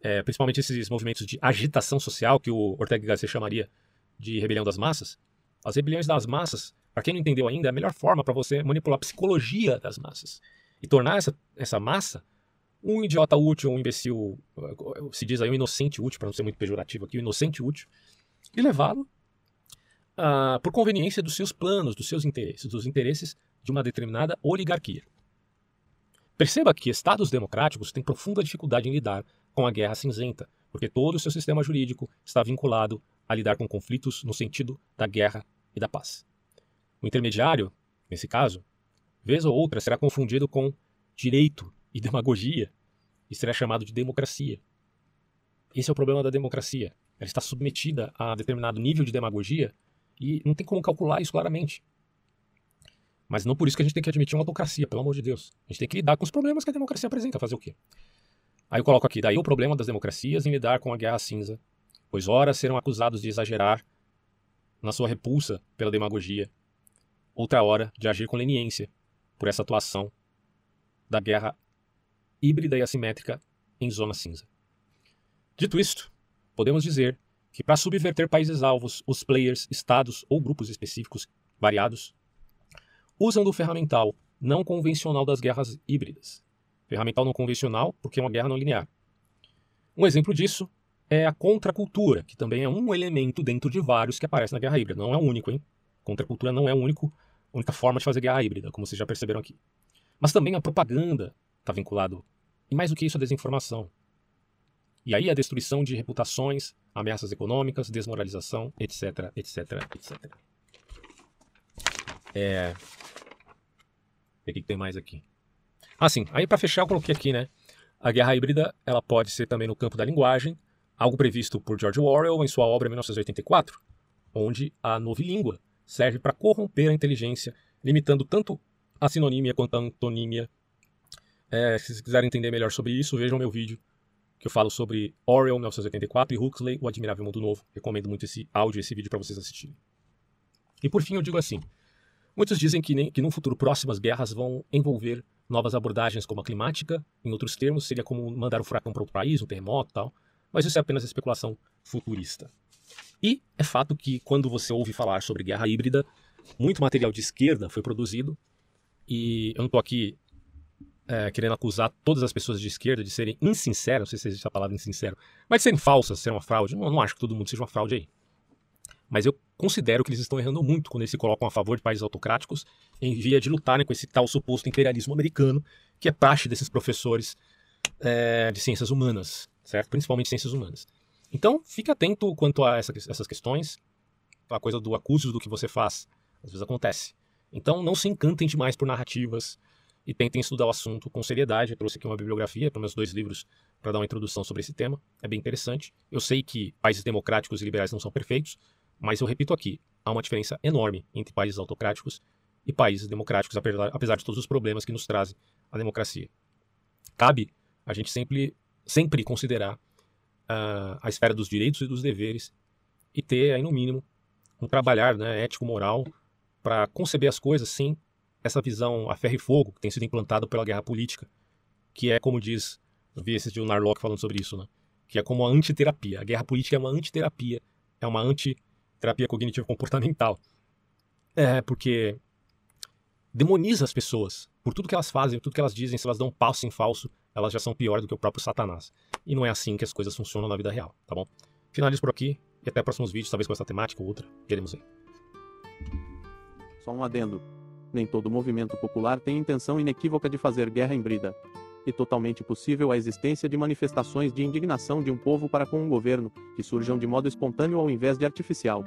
é, principalmente esses movimentos de agitação social que o Ortega Garcia chamaria de rebelião das massas. As rebeliões das massas para quem não entendeu ainda, é a melhor forma para você manipular a psicologia das massas e tornar essa, essa massa um idiota útil, um imbecil, se diz aí um inocente útil, para não ser muito pejorativo aqui, um inocente útil, e levá-lo uh, por conveniência dos seus planos, dos seus interesses, dos interesses de uma determinada oligarquia. Perceba que estados democráticos têm profunda dificuldade em lidar com a guerra cinzenta, porque todo o seu sistema jurídico está vinculado a lidar com conflitos no sentido da guerra e da paz. O intermediário, nesse caso, vez ou outra será confundido com direito e demagogia e será chamado de democracia. Esse é o problema da democracia. Ela está submetida a determinado nível de demagogia e não tem como calcular isso claramente. Mas não por isso que a gente tem que admitir uma autocracia, pelo amor de Deus. A gente tem que lidar com os problemas que a democracia apresenta, fazer o quê? Aí eu coloco aqui, daí o problema das democracias em lidar com a guerra cinza, pois ora serão acusados de exagerar na sua repulsa pela demagogia outra hora de agir com leniência por essa atuação da guerra híbrida e assimétrica em zona cinza. Dito isto, podemos dizer que para subverter países alvos, os players, estados ou grupos específicos variados usam do ferramental não convencional das guerras híbridas. Ferramental não convencional porque é uma guerra não linear. Um exemplo disso é a contracultura, que também é um elemento dentro de vários que aparece na guerra híbrida. Não é o único, hein? Contracultura não é a única forma de fazer guerra híbrida, como vocês já perceberam aqui. Mas também a propaganda está vinculado. E mais do que isso, a desinformação. E aí a destruição de reputações, ameaças econômicas, desmoralização, etc, etc, etc. É... O que tem mais aqui? Ah, sim. Aí para fechar eu coloquei aqui, né? A guerra híbrida ela pode ser também no campo da linguagem, algo previsto por George Orwell em sua obra 1984, onde a novilíngua serve para corromper a inteligência, limitando tanto a sinonímia quanto a antonímia. É, se vocês quiserem entender melhor sobre isso, vejam meu vídeo que eu falo sobre Orwell 1984 e Huxley, O Admirável Mundo Novo. Recomendo muito esse áudio, esse vídeo para vocês assistirem. E por fim eu digo assim, muitos dizem que, nem, que num futuro próximo as guerras vão envolver novas abordagens como a climática, em outros termos seria como mandar um furacão para outro país, um terremoto e tal, mas isso é apenas especulação futurista. E é fato que quando você ouve falar sobre guerra híbrida, muito material de esquerda foi produzido e eu não estou aqui é, querendo acusar todas as pessoas de esquerda de serem insinceras, não sei se existe a palavra insincero, mas de serem falsas, serem uma fraude. Não, não acho que todo mundo seja uma fraude aí. Mas eu considero que eles estão errando muito quando eles se colocam a favor de países autocráticos em via de lutarem com esse tal suposto imperialismo americano, que é praxe desses professores é, de ciências humanas, certo? Principalmente ciências humanas. Então, fique atento quanto a essa, essas questões. A coisa do acuso do que você faz, às vezes acontece. Então, não se encantem demais por narrativas e tentem estudar o assunto com seriedade. Eu trouxe aqui uma bibliografia para meus dois livros para dar uma introdução sobre esse tema. É bem interessante. Eu sei que países democráticos e liberais não são perfeitos, mas eu repito aqui, há uma diferença enorme entre países autocráticos e países democráticos, apesar de todos os problemas que nos trazem a democracia. Cabe a gente sempre, sempre considerar uh, a esfera dos direitos e dos deveres e ter, aí no mínimo, um trabalhar né, ético-moral para conceber as coisas sem essa visão a ferro e fogo que tem sido implantada pela guerra política, que é, como diz, eu vi de um Narlock falando sobre isso, né? que é como a antiterapia. A guerra política é uma antiterapia, é uma antiterapia cognitivo-comportamental. É, porque demoniza as pessoas por tudo que elas fazem, por tudo que elas dizem, se elas dão um passo em falso, elas já são piores do que o próprio Satanás. E não é assim que as coisas funcionam na vida real, tá bom? Finalizo por aqui e até próximos vídeos, talvez com essa temática ou outra. Veremos aí. Só um adendo. Nem todo movimento popular tem intenção inequívoca de fazer guerra em brida. E totalmente possível a existência de manifestações de indignação de um povo para com um governo, que surjam de modo espontâneo ao invés de artificial.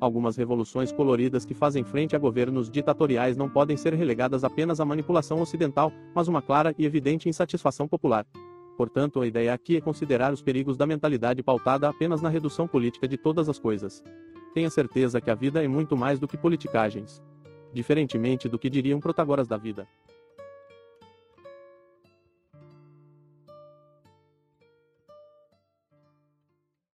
Algumas revoluções coloridas que fazem frente a governos ditatoriais não podem ser relegadas apenas à manipulação ocidental, mas uma clara e evidente insatisfação popular. Portanto, a ideia aqui é considerar os perigos da mentalidade pautada apenas na redução política de todas as coisas. Tenha certeza que a vida é muito mais do que politicagens. Diferentemente do que diriam protagoras da vida.